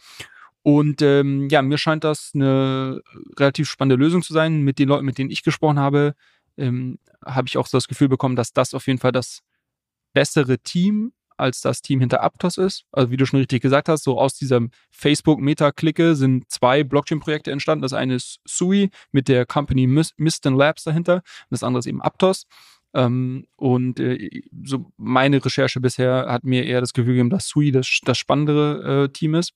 Und ähm, ja, mir scheint das eine relativ spannende Lösung zu sein. Mit den Leuten, mit denen ich gesprochen habe, ähm, habe ich auch so das Gefühl bekommen, dass das auf jeden Fall das bessere Team als das Team hinter Aptos ist. Also wie du schon richtig gesagt hast, so aus dieser Facebook-Meta-Clique sind zwei Blockchain-Projekte entstanden. Das eine ist Sui mit der Company Miston Labs dahinter und das andere ist eben Aptos. Ähm, und äh, so meine Recherche bisher hat mir eher das Gefühl gegeben, dass Sui das, das spannendere äh, Team ist.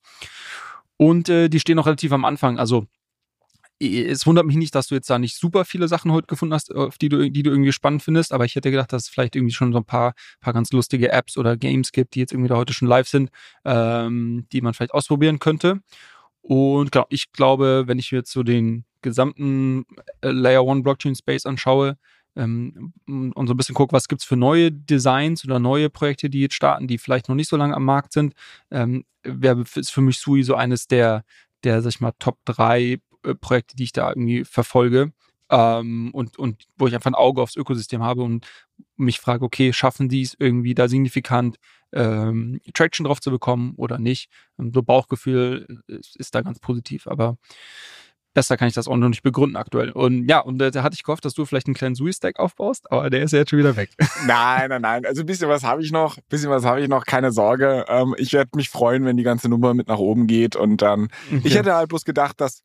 Und äh, die stehen noch relativ am Anfang. Also es wundert mich nicht, dass du jetzt da nicht super viele Sachen heute gefunden hast, auf die du, die du irgendwie spannend findest, aber ich hätte gedacht, dass es vielleicht irgendwie schon so ein paar, paar ganz lustige Apps oder Games gibt, die jetzt irgendwie da heute schon live sind, ähm, die man vielleicht ausprobieren könnte. Und genau, ich glaube, wenn ich jetzt so den, gesamten äh, Layer One Blockchain Space anschaue ähm, und so ein bisschen gucke, was gibt es für neue Designs oder neue Projekte, die jetzt starten, die vielleicht noch nicht so lange am Markt sind, ähm, wäre ist für mich Sui so eines der, der, sag ich mal, Top 3 äh, Projekte, die ich da irgendwie verfolge. Ähm, und, und wo ich einfach ein Auge aufs Ökosystem habe und mich frage, okay, schaffen die es irgendwie da signifikant ähm, Traction drauf zu bekommen oder nicht? Ähm, so Bauchgefühl ist, ist da ganz positiv, aber besser kann ich das auch noch nicht begründen aktuell. Und ja, und äh, da hatte ich gehofft, dass du vielleicht einen kleinen Sui-Stack aufbaust, aber der ist ja jetzt schon wieder weg. Nein, nein, nein. Also ein bisschen was habe ich noch, ein bisschen was habe ich noch, keine Sorge. Ähm, ich werde mich freuen, wenn die ganze Nummer mit nach oben geht. Und dann, okay. ich hätte halt bloß gedacht, dass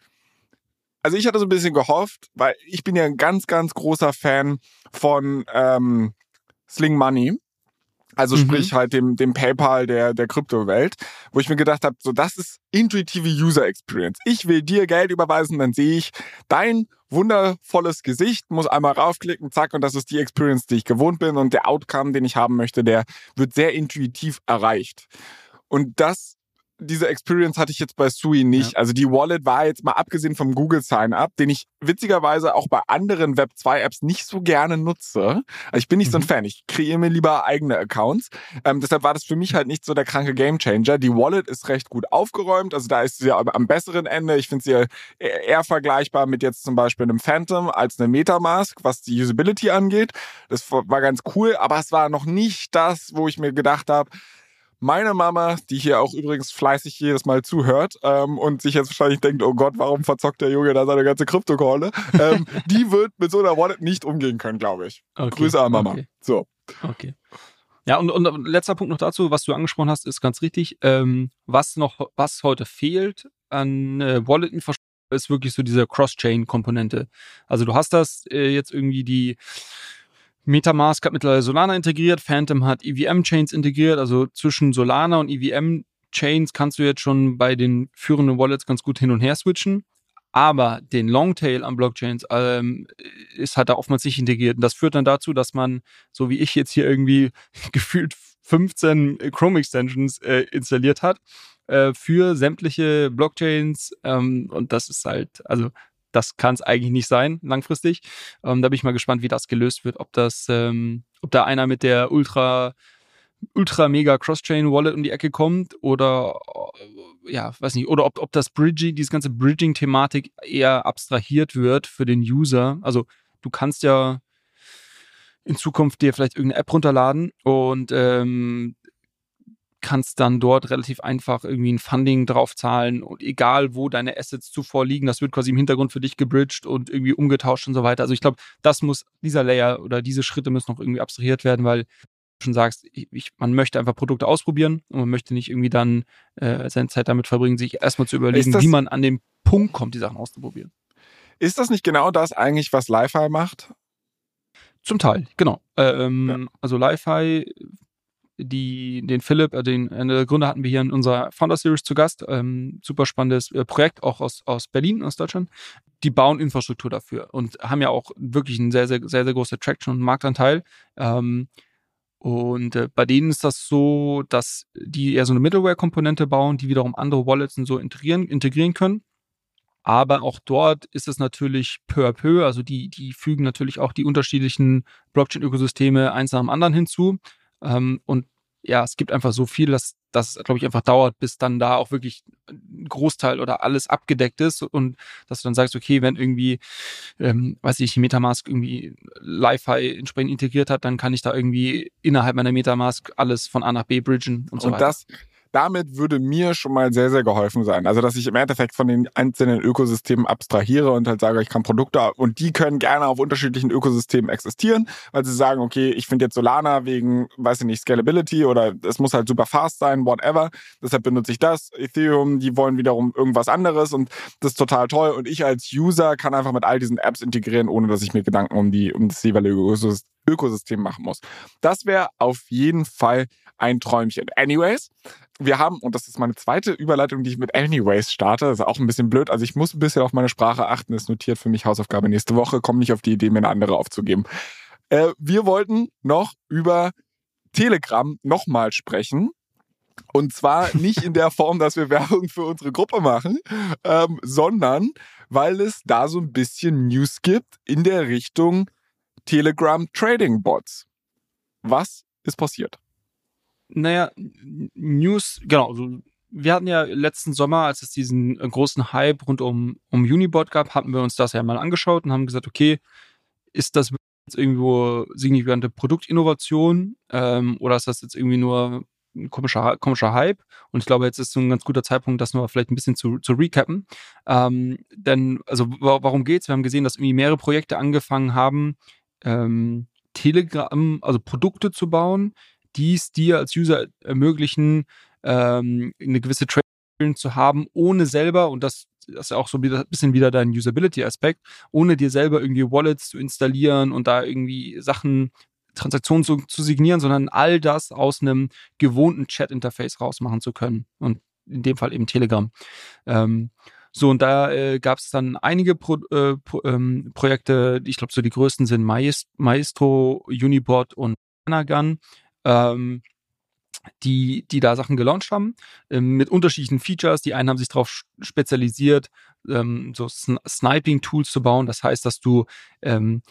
also ich hatte so ein bisschen gehofft, weil ich bin ja ein ganz, ganz großer Fan von ähm, Sling Money. Also mhm. sprich halt dem, dem PayPal der, der Kryptowelt, wo ich mir gedacht habe, so das ist intuitive User Experience. Ich will dir Geld überweisen, dann sehe ich dein wundervolles Gesicht, muss einmal raufklicken, zack, und das ist die Experience, die ich gewohnt bin und der Outcome, den ich haben möchte, der wird sehr intuitiv erreicht. Und das diese Experience hatte ich jetzt bei Sui nicht. Ja. Also die Wallet war jetzt mal abgesehen vom Google Sign-up, den ich witzigerweise auch bei anderen Web 2 Apps nicht so gerne nutze. Also ich bin nicht mhm. so ein mhm. Fan. Ich kreiere mir lieber eigene Accounts. Ähm, deshalb war das für mich halt nicht so der kranke Gamechanger. Die Wallet ist recht gut aufgeräumt. Also da ist sie am besseren Ende. Ich finde sie eher vergleichbar mit jetzt zum Beispiel einem Phantom als einem Metamask, was die Usability angeht. Das war ganz cool, aber es war noch nicht das, wo ich mir gedacht habe, meine Mama, die hier auch übrigens fleißig jedes Mal zuhört ähm, und sich jetzt wahrscheinlich denkt, oh Gott, warum verzockt der Junge da seine ganze Kryptokohle, ähm, die wird mit so einer Wallet nicht umgehen können, glaube ich. Okay. Grüße an Mama. Okay. So. Okay. Ja, und, und letzter Punkt noch dazu, was du angesprochen hast, ist ganz richtig. Ähm, was noch, was heute fehlt an äh, Wallet-Infrastruktur, ist wirklich so diese Cross-Chain-Komponente. Also du hast das äh, jetzt irgendwie die Metamask hat mittlerweile Solana integriert, Phantom hat EVM-Chains integriert, also zwischen Solana und EVM-Chains kannst du jetzt schon bei den führenden Wallets ganz gut hin und her switchen. Aber den Longtail an Blockchains ähm, ist halt da oftmals nicht integriert. Und das führt dann dazu, dass man, so wie ich jetzt hier irgendwie gefühlt 15 Chrome Extensions äh, installiert hat äh, für sämtliche Blockchains. Ähm, und das ist halt, also das kann es eigentlich nicht sein, langfristig. Ähm, da bin ich mal gespannt, wie das gelöst wird, ob das, ähm, ob da einer mit der ultra ultra mega Cross-Chain Wallet um die Ecke kommt oder äh, ja, weiß nicht, oder ob, ob das Bridging, diese ganze Bridging-Thematik eher abstrahiert wird für den User. Also du kannst ja in Zukunft dir vielleicht irgendeine App runterladen und ähm, kannst dann dort relativ einfach irgendwie ein Funding draufzahlen und egal wo deine Assets zuvor liegen, das wird quasi im Hintergrund für dich gebridged und irgendwie umgetauscht und so weiter. Also ich glaube, das muss, dieser Layer oder diese Schritte müssen noch irgendwie abstrahiert werden, weil du schon sagst, ich, man möchte einfach Produkte ausprobieren und man möchte nicht irgendwie dann äh, seine Zeit damit verbringen, sich erstmal zu überlegen, wie man an den Punkt kommt, die Sachen auszuprobieren. Ist das nicht genau das eigentlich, was Li-Fi macht? Zum Teil, genau. Ähm, ja. Also Li-Fi die, den Philipp, äh, den äh, Gründer hatten wir hier in unserer Founder Series zu Gast. Ähm, super spannendes äh, Projekt, auch aus, aus Berlin, aus Deutschland. Die bauen Infrastruktur dafür und haben ja auch wirklich einen sehr, sehr, sehr, sehr großen Traction und Marktanteil. Ähm, und äh, bei denen ist das so, dass die eher so eine Middleware-Komponente bauen, die wiederum andere Wallets und so integrieren, integrieren können. Aber auch dort ist es natürlich peu à peu, also die, die fügen natürlich auch die unterschiedlichen Blockchain-Ökosysteme eins nach dem anderen hinzu. Ähm, und ja, es gibt einfach so viel, dass das, glaube ich, einfach dauert, bis dann da auch wirklich ein Großteil oder alles abgedeckt ist und dass du dann sagst, okay, wenn irgendwie, ähm, weiß ich, Metamask irgendwie Li-Fi entsprechend integriert hat, dann kann ich da irgendwie innerhalb meiner Metamask alles von A nach B bridgen und so und weiter. Das, damit würde mir schon mal sehr, sehr geholfen sein. Also, dass ich im Endeffekt von den einzelnen Ökosystemen abstrahiere und halt sage, ich kann Produkte und die können gerne auf unterschiedlichen Ökosystemen existieren, weil sie sagen, okay, ich finde jetzt Solana wegen, weiß ich nicht, Scalability oder es muss halt super fast sein, whatever. Deshalb benutze ich das. Ethereum, die wollen wiederum irgendwas anderes und das ist total toll. Und ich als User kann einfach mit all diesen Apps integrieren, ohne dass ich mir Gedanken um die, um das jeweilige Ökosystem machen muss. Das wäre auf jeden Fall ein Träumchen. Anyways, wir haben, und das ist meine zweite Überleitung, die ich mit Anyways starte, das ist auch ein bisschen blöd, also ich muss ein bisschen auf meine Sprache achten, ist notiert für mich Hausaufgabe nächste Woche, komme nicht auf die Idee, mir eine andere aufzugeben. Äh, wir wollten noch über Telegram nochmal sprechen. Und zwar nicht in der Form, dass wir Werbung für unsere Gruppe machen, ähm, sondern weil es da so ein bisschen News gibt in der Richtung Telegram Trading Bots. Was ist passiert? Naja, News, genau. Also wir hatten ja letzten Sommer, als es diesen äh, großen Hype rund um, um Unibot gab, hatten wir uns das ja mal angeschaut und haben gesagt, okay, ist das jetzt irgendwo signifikante Produktinnovation ähm, oder ist das jetzt irgendwie nur ein komischer, komischer Hype? Und ich glaube, jetzt ist so ein ganz guter Zeitpunkt, das nur vielleicht ein bisschen zu, zu recappen. Ähm, denn, also warum geht's? Wir haben gesehen, dass irgendwie mehrere Projekte angefangen haben, ähm, Telegram, also Produkte zu bauen, die es dir als User ermöglichen, ähm, eine gewisse Trading zu haben, ohne selber, und das, das ist auch so ein bisschen wieder dein Usability-Aspekt, ohne dir selber irgendwie Wallets zu installieren und da irgendwie Sachen, Transaktionen zu, zu signieren, sondern all das aus einem gewohnten Chat-Interface rausmachen zu können. Und in dem Fall eben Telegram. Ähm, so, und da äh, gab es dann einige Pro, äh, Pro, ähm, Projekte, ich glaube, so die größten sind Maestro, Unibot und Anagun. Ähm, die, die da Sachen gelauncht haben, ähm, mit unterschiedlichen Features. Die einen haben sich darauf spezialisiert, ähm, so Sn Sniping-Tools zu bauen. Das heißt, dass du ähm,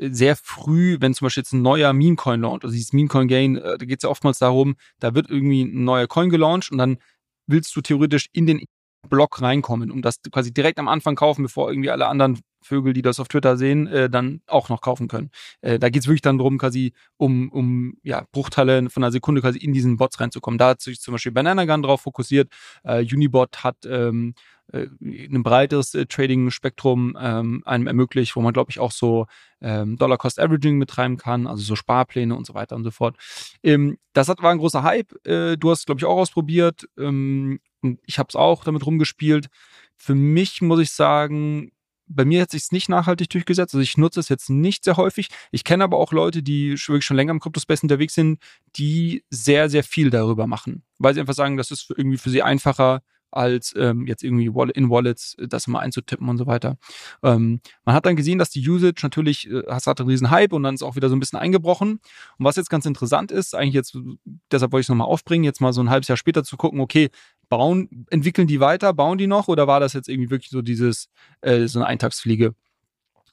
sehr früh, wenn zum Beispiel jetzt ein neuer Meme-Coin launcht, also dieses Meme-Coin-Gain, äh, da geht es ja oftmals darum, da wird irgendwie ein neuer Coin gelauncht und dann willst du theoretisch in den Block reinkommen, um das quasi direkt am Anfang kaufen, bevor irgendwie alle anderen Vögel, die das auf Twitter sehen, äh, dann auch noch kaufen können. Äh, da geht es wirklich dann darum, quasi um, um ja, Bruchteile von einer Sekunde quasi in diesen Bots reinzukommen. Da hat sich zum Beispiel Banana Gun drauf fokussiert. Äh, Unibot hat ähm, äh, ein breiteres äh, Trading-Spektrum ähm, einem ermöglicht, wo man, glaube ich, auch so ähm, Dollar-Cost-Averaging mittreiben kann, also so Sparpläne und so weiter und so fort. Ähm, das hat, war ein großer Hype. Äh, du hast, glaube ich, auch ausprobiert. Ähm, und ich habe es auch damit rumgespielt. Für mich muss ich sagen, bei mir hat sich nicht nachhaltig durchgesetzt. Also ich nutze es jetzt nicht sehr häufig. Ich kenne aber auch Leute, die wirklich schon länger im Kryptospace unterwegs sind, die sehr, sehr viel darüber machen. Weil sie einfach sagen, das ist irgendwie für sie einfacher, als ähm, jetzt irgendwie in Wallets äh, das mal einzutippen und so weiter. Ähm, man hat dann gesehen, dass die Usage natürlich, äh, es hatte einen riesen Hype und dann ist auch wieder so ein bisschen eingebrochen. Und was jetzt ganz interessant ist, eigentlich jetzt, deshalb wollte ich es nochmal aufbringen, jetzt mal so ein halbes Jahr später zu gucken, okay, bauen, entwickeln die weiter, bauen die noch oder war das jetzt irgendwie wirklich so dieses, äh, so eine Eintagsfliege?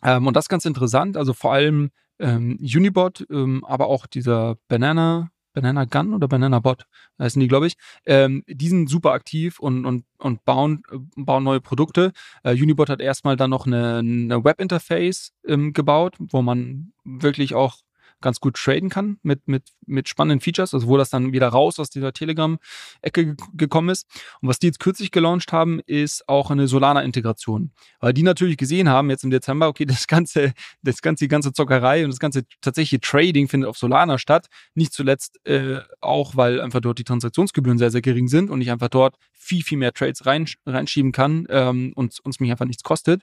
Ähm, und das ist ganz interessant, also vor allem ähm, Unibot, ähm, aber auch dieser Banana, Banana Gun oder Banana Bot heißen die, glaube ich. Ähm, die sind super aktiv und, und, und bauen, bauen neue Produkte. Äh, Unibot hat erstmal dann noch eine, eine Webinterface ähm, gebaut, wo man wirklich auch ganz gut traden kann mit, mit, mit spannenden Features, also wo das dann wieder raus aus dieser Telegram-Ecke gekommen ist. Und was die jetzt kürzlich gelauncht haben, ist auch eine Solana-Integration. Weil die natürlich gesehen haben, jetzt im Dezember, okay, das ganze, das ganze, die ganze Zockerei und das ganze tatsächliche Trading findet auf Solana statt. Nicht zuletzt äh, auch, weil einfach dort die Transaktionsgebühren sehr, sehr gering sind und ich einfach dort viel, viel mehr Trades rein, reinschieben kann ähm, und uns mich einfach nichts kostet.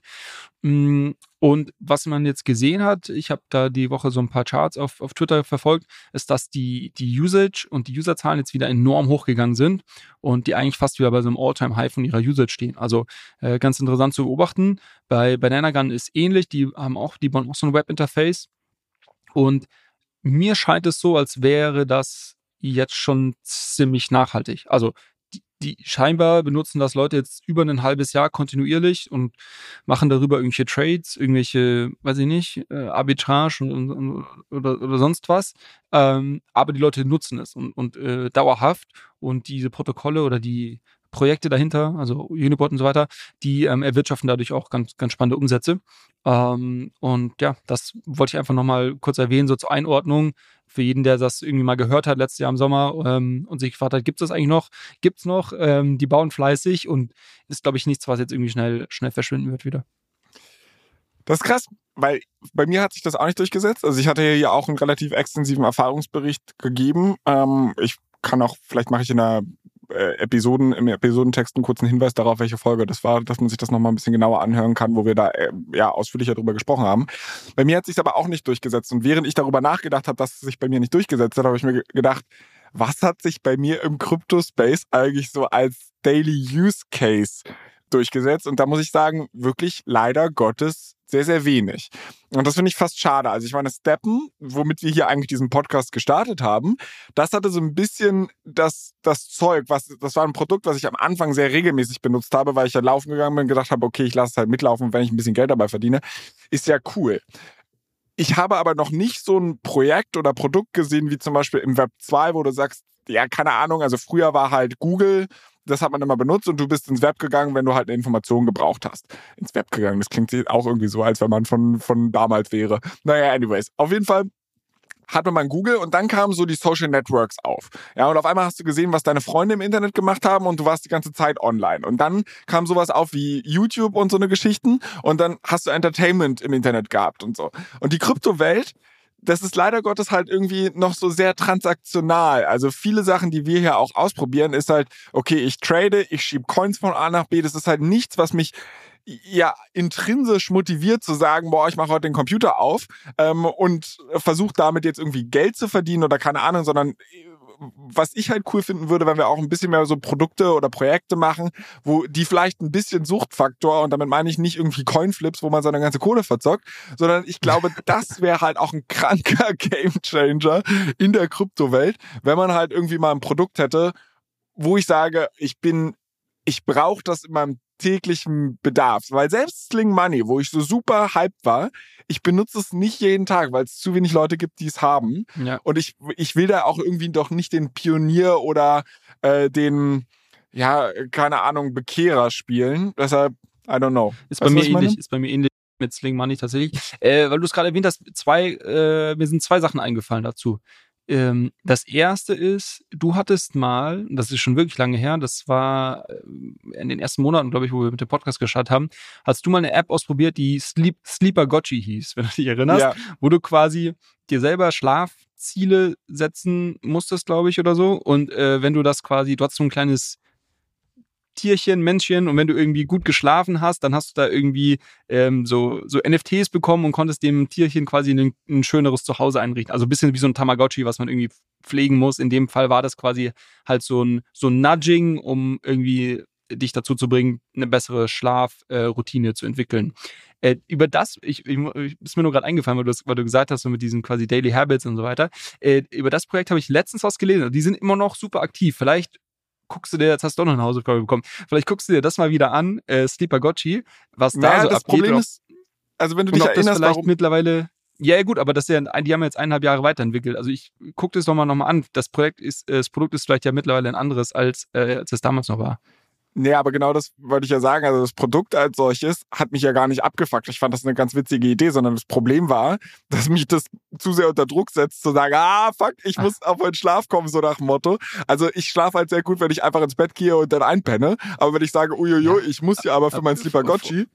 Mm, und was man jetzt gesehen hat, ich habe da die Woche so ein paar Charts auf, auf Twitter verfolgt, ist, dass die, die Usage und die Userzahlen jetzt wieder enorm hochgegangen sind und die eigentlich fast wieder bei so einem All-Time-High von ihrer Usage stehen. Also äh, ganz interessant zu beobachten. Bei Banana Gun ist ähnlich, die haben auch, die bauen auch so ein Web-Interface. Und mir scheint es so, als wäre das jetzt schon ziemlich nachhaltig. Also die scheinbar benutzen das Leute jetzt über ein halbes Jahr kontinuierlich und machen darüber irgendwelche Trades, irgendwelche, weiß ich nicht, äh, Arbitrage und, und, oder, oder sonst was. Ähm, aber die Leute nutzen es und, und äh, dauerhaft und diese Protokolle oder die Projekte dahinter, also Unibot und so weiter, die ähm, erwirtschaften dadurch auch ganz, ganz spannende Umsätze. Ähm, und ja, das wollte ich einfach nochmal kurz erwähnen, so zur Einordnung für jeden, der das irgendwie mal gehört hat letztes Jahr im Sommer ähm, und sich gefragt hat, gibt es das eigentlich noch? Gibt es noch? Ähm, die bauen fleißig und ist, glaube ich, nichts, was jetzt irgendwie schnell, schnell verschwinden wird wieder. Das ist krass, weil bei mir hat sich das auch nicht durchgesetzt. Also ich hatte hier auch einen relativ extensiven Erfahrungsbericht gegeben. Ähm, ich kann auch, vielleicht mache ich in der äh, Episoden, im Episodentext einen kurzen Hinweis darauf, welche Folge das war, dass man sich das nochmal ein bisschen genauer anhören kann, wo wir da äh, ja ausführlicher drüber gesprochen haben. Bei mir hat sich aber auch nicht durchgesetzt. Und während ich darüber nachgedacht habe, dass es sich bei mir nicht durchgesetzt hat, habe ich mir gedacht, was hat sich bei mir im Crypto-Space eigentlich so als Daily Use Case durchgesetzt. Und da muss ich sagen, wirklich leider Gottes sehr, sehr wenig. Und das finde ich fast schade. Also ich meine, Steppen, womit wir hier eigentlich diesen Podcast gestartet haben, das hatte so ein bisschen das, das Zeug, was, das war ein Produkt, was ich am Anfang sehr regelmäßig benutzt habe, weil ich ja laufen gegangen bin und gedacht habe, okay, ich lasse es halt mitlaufen, wenn ich ein bisschen Geld dabei verdiene. Ist ja cool. Ich habe aber noch nicht so ein Projekt oder Produkt gesehen, wie zum Beispiel im Web 2, wo du sagst, ja, keine Ahnung, also früher war halt Google das hat man immer benutzt und du bist ins Web gegangen, wenn du halt eine Information gebraucht hast. Ins Web gegangen, das klingt auch irgendwie so, als wenn man von, von damals wäre. Naja, anyways, auf jeden Fall hatte man Google und dann kamen so die Social Networks auf. Ja, und auf einmal hast du gesehen, was deine Freunde im Internet gemacht haben und du warst die ganze Zeit online. Und dann kam sowas auf wie YouTube und so eine Geschichten und dann hast du Entertainment im Internet gehabt und so. Und die Kryptowelt, das ist leider Gottes halt irgendwie noch so sehr transaktional. Also viele Sachen, die wir hier auch ausprobieren, ist halt, okay, ich trade, ich schiebe Coins von A nach B. Das ist halt nichts, was mich ja intrinsisch motiviert zu sagen, boah, ich mache heute den Computer auf ähm, und versuche damit jetzt irgendwie Geld zu verdienen oder keine Ahnung, sondern was ich halt cool finden würde, wenn wir auch ein bisschen mehr so Produkte oder Projekte machen, wo die vielleicht ein bisschen Suchtfaktor, und damit meine ich nicht irgendwie Coinflips, wo man seine ganze Kohle verzockt, sondern ich glaube, das wäre halt auch ein kranker Gamechanger in der Kryptowelt, wenn man halt irgendwie mal ein Produkt hätte, wo ich sage, ich bin, ich brauche das in meinem täglichen Bedarf. Weil selbst Sling Money, wo ich so super hyped war, ich benutze es nicht jeden Tag, weil es zu wenig Leute gibt, die es haben. Ja. Und ich, ich will da auch irgendwie doch nicht den Pionier oder äh, den, ja, keine Ahnung, Bekehrer spielen. Deshalb, I don't know. Ist bei mir ähnlich, ist bei mir ähnlich mit Sling Money tatsächlich. Äh, weil du es gerade erwähnt hast, zwei, äh, mir sind zwei Sachen eingefallen dazu. Ähm, das erste ist, du hattest mal, das ist schon wirklich lange her, das war äh, in den ersten Monaten, glaube ich, wo wir mit dem Podcast gestartet haben, hast du mal eine App ausprobiert, die Sleep, Sleeper Gotchi hieß, wenn du dich erinnerst, ja. wo du quasi dir selber Schlafziele setzen musstest, glaube ich, oder so. Und äh, wenn du das quasi, du hast so ein kleines Tierchen, Männchen und wenn du irgendwie gut geschlafen hast, dann hast du da irgendwie ähm, so, so NFTs bekommen und konntest dem Tierchen quasi ein, ein schöneres Zuhause einrichten. Also ein bisschen wie so ein Tamagotchi, was man irgendwie pflegen muss. In dem Fall war das quasi halt so ein, so ein Nudging, um irgendwie dich dazu zu bringen, eine bessere Schlafroutine äh, zu entwickeln. Äh, über das, ich, ich, ist mir nur gerade eingefallen, weil du, weil du gesagt hast, so mit diesen quasi Daily Habits und so weiter. Äh, über das Projekt habe ich letztens was gelesen. Die sind immer noch super aktiv. Vielleicht guckst du dir, jetzt hast du doch noch eine Hausaufgabe bekommen, vielleicht guckst du dir das mal wieder an, äh, Sleeper Gotchi, was naja, da so das abgeht. Problem ist, also wenn du dich erinnerst, vielleicht warum mittlerweile ja, gut, aber das ja, die haben jetzt eineinhalb Jahre weiterentwickelt. Also ich gucke das doch mal nochmal an. Das Projekt ist, äh, das Produkt ist vielleicht ja mittlerweile ein anderes, als, äh, als es damals noch war. Nee, aber genau das wollte ich ja sagen. Also das Produkt als solches hat mich ja gar nicht abgefuckt. Ich fand das eine ganz witzige Idee, sondern das Problem war, dass mich das zu sehr unter Druck setzt, zu sagen, ah, fuck, ich muss auf meinen Schlaf kommen, so nach dem Motto. Also ich schlafe halt sehr gut, wenn ich einfach ins Bett gehe und dann einpenne. Aber wenn ich sage, uiuiui, ich muss ja aber für meinen Sleeper Gotchi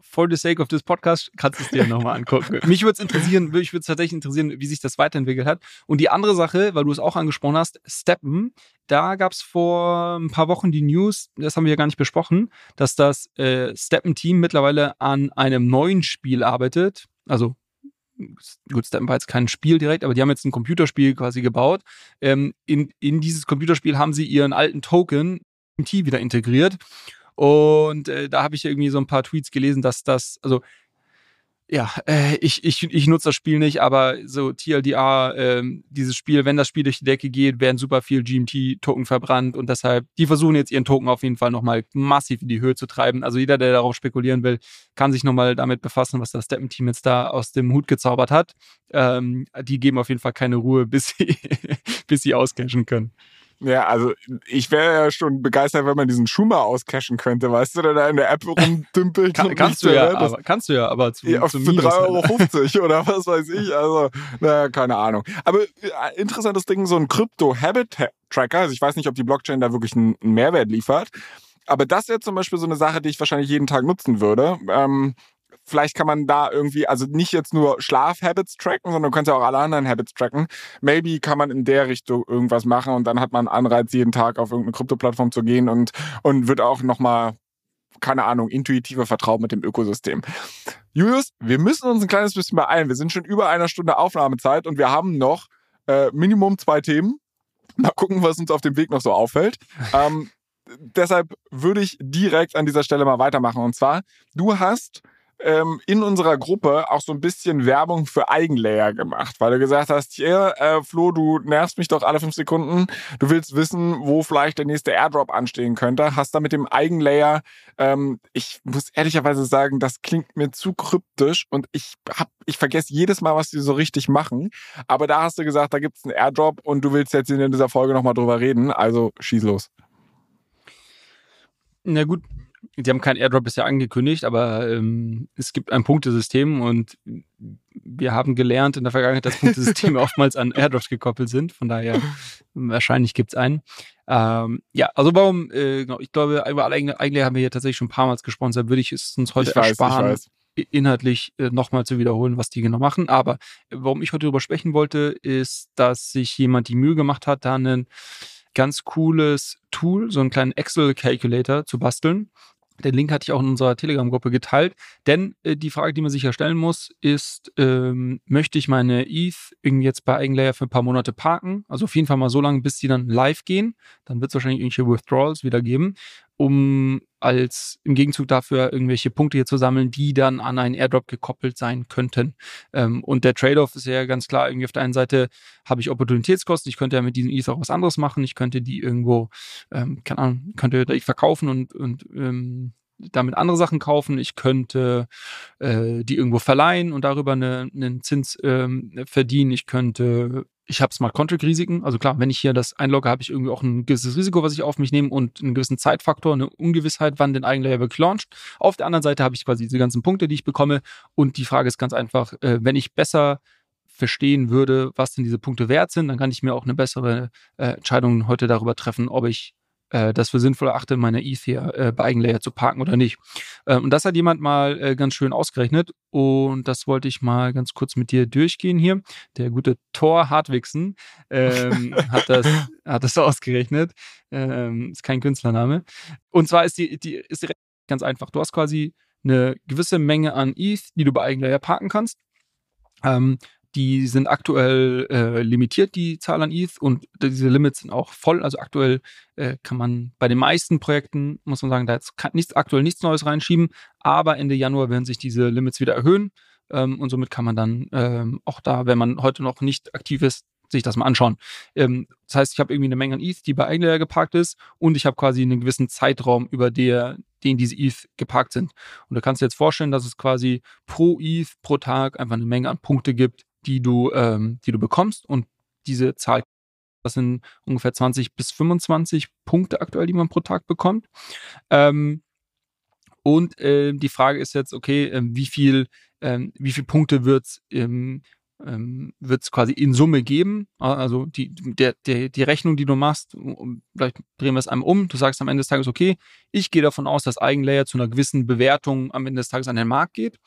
for the sake of this podcast kannst du es dir nochmal angucken. Mich würde es interessieren, mich würde es tatsächlich interessieren, wie sich das weiterentwickelt hat. Und die andere Sache, weil du es auch angesprochen hast, Steppen, da gab es vor ein paar Wochen die News, das haben wir ja gar nicht besprochen, dass das äh, Steppen-Team mittlerweile an einem neuen Spiel arbeitet. Also gut, Steppen war jetzt kein Spiel direkt, aber die haben jetzt ein Computerspiel quasi gebaut. Ähm, in, in dieses Computerspiel haben sie ihren alten Token wieder integriert. Und äh, da habe ich irgendwie so ein paar Tweets gelesen, dass das, also ja, äh, ich, ich, ich nutze das Spiel nicht, aber so TLDR, äh, dieses Spiel, wenn das Spiel durch die Decke geht, werden super viel GMT-Token verbrannt und deshalb, die versuchen jetzt ihren Token auf jeden Fall nochmal massiv in die Höhe zu treiben. Also jeder, der darauf spekulieren will, kann sich nochmal damit befassen, was das Steppen-Team jetzt da aus dem Hut gezaubert hat. Ähm, die geben auf jeden Fall keine Ruhe, bis sie, bis sie auscashen können. Ja, also ich wäre ja schon begeistert, wenn man diesen Schumer auscashen könnte, weißt du, der da in der App rumdümpelt. Kann, kannst, du ja, aber, kannst du ja, aber zu, ja, zu für 3,50 Euro oder was weiß ich. Also, naja, keine Ahnung. Aber äh, interessantes Ding, so ein Crypto-Habit-Tracker. Also ich weiß nicht, ob die Blockchain da wirklich einen Mehrwert liefert. Aber das wäre zum Beispiel so eine Sache, die ich wahrscheinlich jeden Tag nutzen würde. Ähm, vielleicht kann man da irgendwie, also nicht jetzt nur Schlafhabits tracken, sondern du kannst ja auch alle anderen Habits tracken. Maybe kann man in der Richtung irgendwas machen und dann hat man Anreiz, jeden Tag auf irgendeine Krypto-Plattform zu gehen und, und wird auch nochmal, keine Ahnung, intuitiver vertraut mit dem Ökosystem. Julius, wir müssen uns ein kleines bisschen beeilen. Wir sind schon über einer Stunde Aufnahmezeit und wir haben noch äh, Minimum zwei Themen. Mal gucken, was uns auf dem Weg noch so auffällt. Ähm, deshalb würde ich direkt an dieser Stelle mal weitermachen. Und zwar, du hast ähm, in unserer Gruppe auch so ein bisschen Werbung für Eigenlayer gemacht, weil du gesagt hast, hier, äh, Flo, du nervst mich doch alle fünf Sekunden. Du willst wissen, wo vielleicht der nächste Airdrop anstehen könnte. Hast da mit dem Eigenlayer, ähm, ich muss ehrlicherweise sagen, das klingt mir zu kryptisch und ich hab, ich vergesse jedes Mal, was die so richtig machen. Aber da hast du gesagt, da gibt's einen Airdrop und du willst jetzt in dieser Folge nochmal drüber reden. Also schieß los. Na gut, die haben keinen Airdrop bisher angekündigt, aber ähm, es gibt ein Punktesystem und wir haben gelernt in der Vergangenheit, dass Punktesysteme oftmals an Airdrops gekoppelt sind. Von daher, wahrscheinlich gibt's einen. Ähm, ja, also warum, äh, genau, ich glaube, über eigentlich haben wir hier tatsächlich schon ein paar Mal deshalb würde ich es uns heute ich weiß, ersparen, inhaltlich äh, nochmal zu wiederholen, was die genau machen. Aber äh, warum ich heute darüber sprechen wollte, ist, dass sich jemand die Mühe gemacht hat, da einen ganz cooles Tool, so einen kleinen Excel-Calculator zu basteln. Den Link hatte ich auch in unserer Telegram-Gruppe geteilt. Denn äh, die Frage, die man sich ja stellen muss, ist, ähm, möchte ich meine ETH irgendwie jetzt bei Eigenlayer für ein paar Monate parken? Also auf jeden Fall mal so lange, bis die dann live gehen. Dann wird es wahrscheinlich irgendwelche Withdrawals wieder geben um als im Gegenzug dafür irgendwelche Punkte hier zu sammeln, die dann an einen Airdrop gekoppelt sein könnten. Ähm, und der Trade-off ist ja ganz klar, irgendwie auf der einen Seite habe ich Opportunitätskosten, ich könnte ja mit diesen ETH auch was anderes machen, ich könnte die irgendwo, ähm, keine Ahnung, könnte ich verkaufen und, und ähm, damit andere Sachen kaufen, ich könnte äh, die irgendwo verleihen und darüber eine, einen Zins ähm, verdienen, ich könnte ich habe Smart Contract Risiken. Also klar, wenn ich hier das einlogge, habe ich irgendwie auch ein gewisses Risiko, was ich auf mich nehme und einen gewissen Zeitfaktor, eine Ungewissheit, wann den Eigenlayer wirklich launcht. Auf der anderen Seite habe ich quasi diese ganzen Punkte, die ich bekomme. Und die Frage ist ganz einfach, äh, wenn ich besser verstehen würde, was denn diese Punkte wert sind, dann kann ich mir auch eine bessere äh, Entscheidung heute darüber treffen, ob ich äh, das für sinnvoll erachte, meine ETH hier äh, bei Eigenlayer zu parken oder nicht. Ähm, und das hat jemand mal äh, ganz schön ausgerechnet und das wollte ich mal ganz kurz mit dir durchgehen hier. Der gute Thor Hartwigsen ähm, hat, das, hat das ausgerechnet. Ähm, ist kein Künstlername. Und zwar ist die, die, ist die ganz einfach. Du hast quasi eine gewisse Menge an ETH, die du bei Eigenlayer parken kannst. Ähm, die sind aktuell äh, limitiert, die Zahl an ETH, und diese Limits sind auch voll. Also aktuell äh, kann man bei den meisten Projekten, muss man sagen, da jetzt kann nichts, aktuell nichts Neues reinschieben, aber Ende Januar werden sich diese Limits wieder erhöhen. Ähm, und somit kann man dann ähm, auch da, wenn man heute noch nicht aktiv ist, sich das mal anschauen. Ähm, das heißt, ich habe irgendwie eine Menge an ETH, die bei Eigenlayer geparkt ist und ich habe quasi einen gewissen Zeitraum, über der, den diese ETH geparkt sind. Und du kannst dir jetzt vorstellen, dass es quasi pro ETH pro Tag einfach eine Menge an Punkte gibt, die du, ähm, die du bekommst und diese Zahl, das sind ungefähr 20 bis 25 Punkte aktuell, die man pro Tag bekommt. Ähm, und äh, die Frage ist jetzt, okay, äh, wie viel, äh, wie viel Punkte wird es ähm, ähm, wird es quasi in Summe geben. Also die, der, der, die Rechnung, die du machst, vielleicht drehen wir es einmal um. Du sagst am Ende des Tages, okay, ich gehe davon aus, dass Eigenlayer zu einer gewissen Bewertung am Ende des Tages an den Markt geht.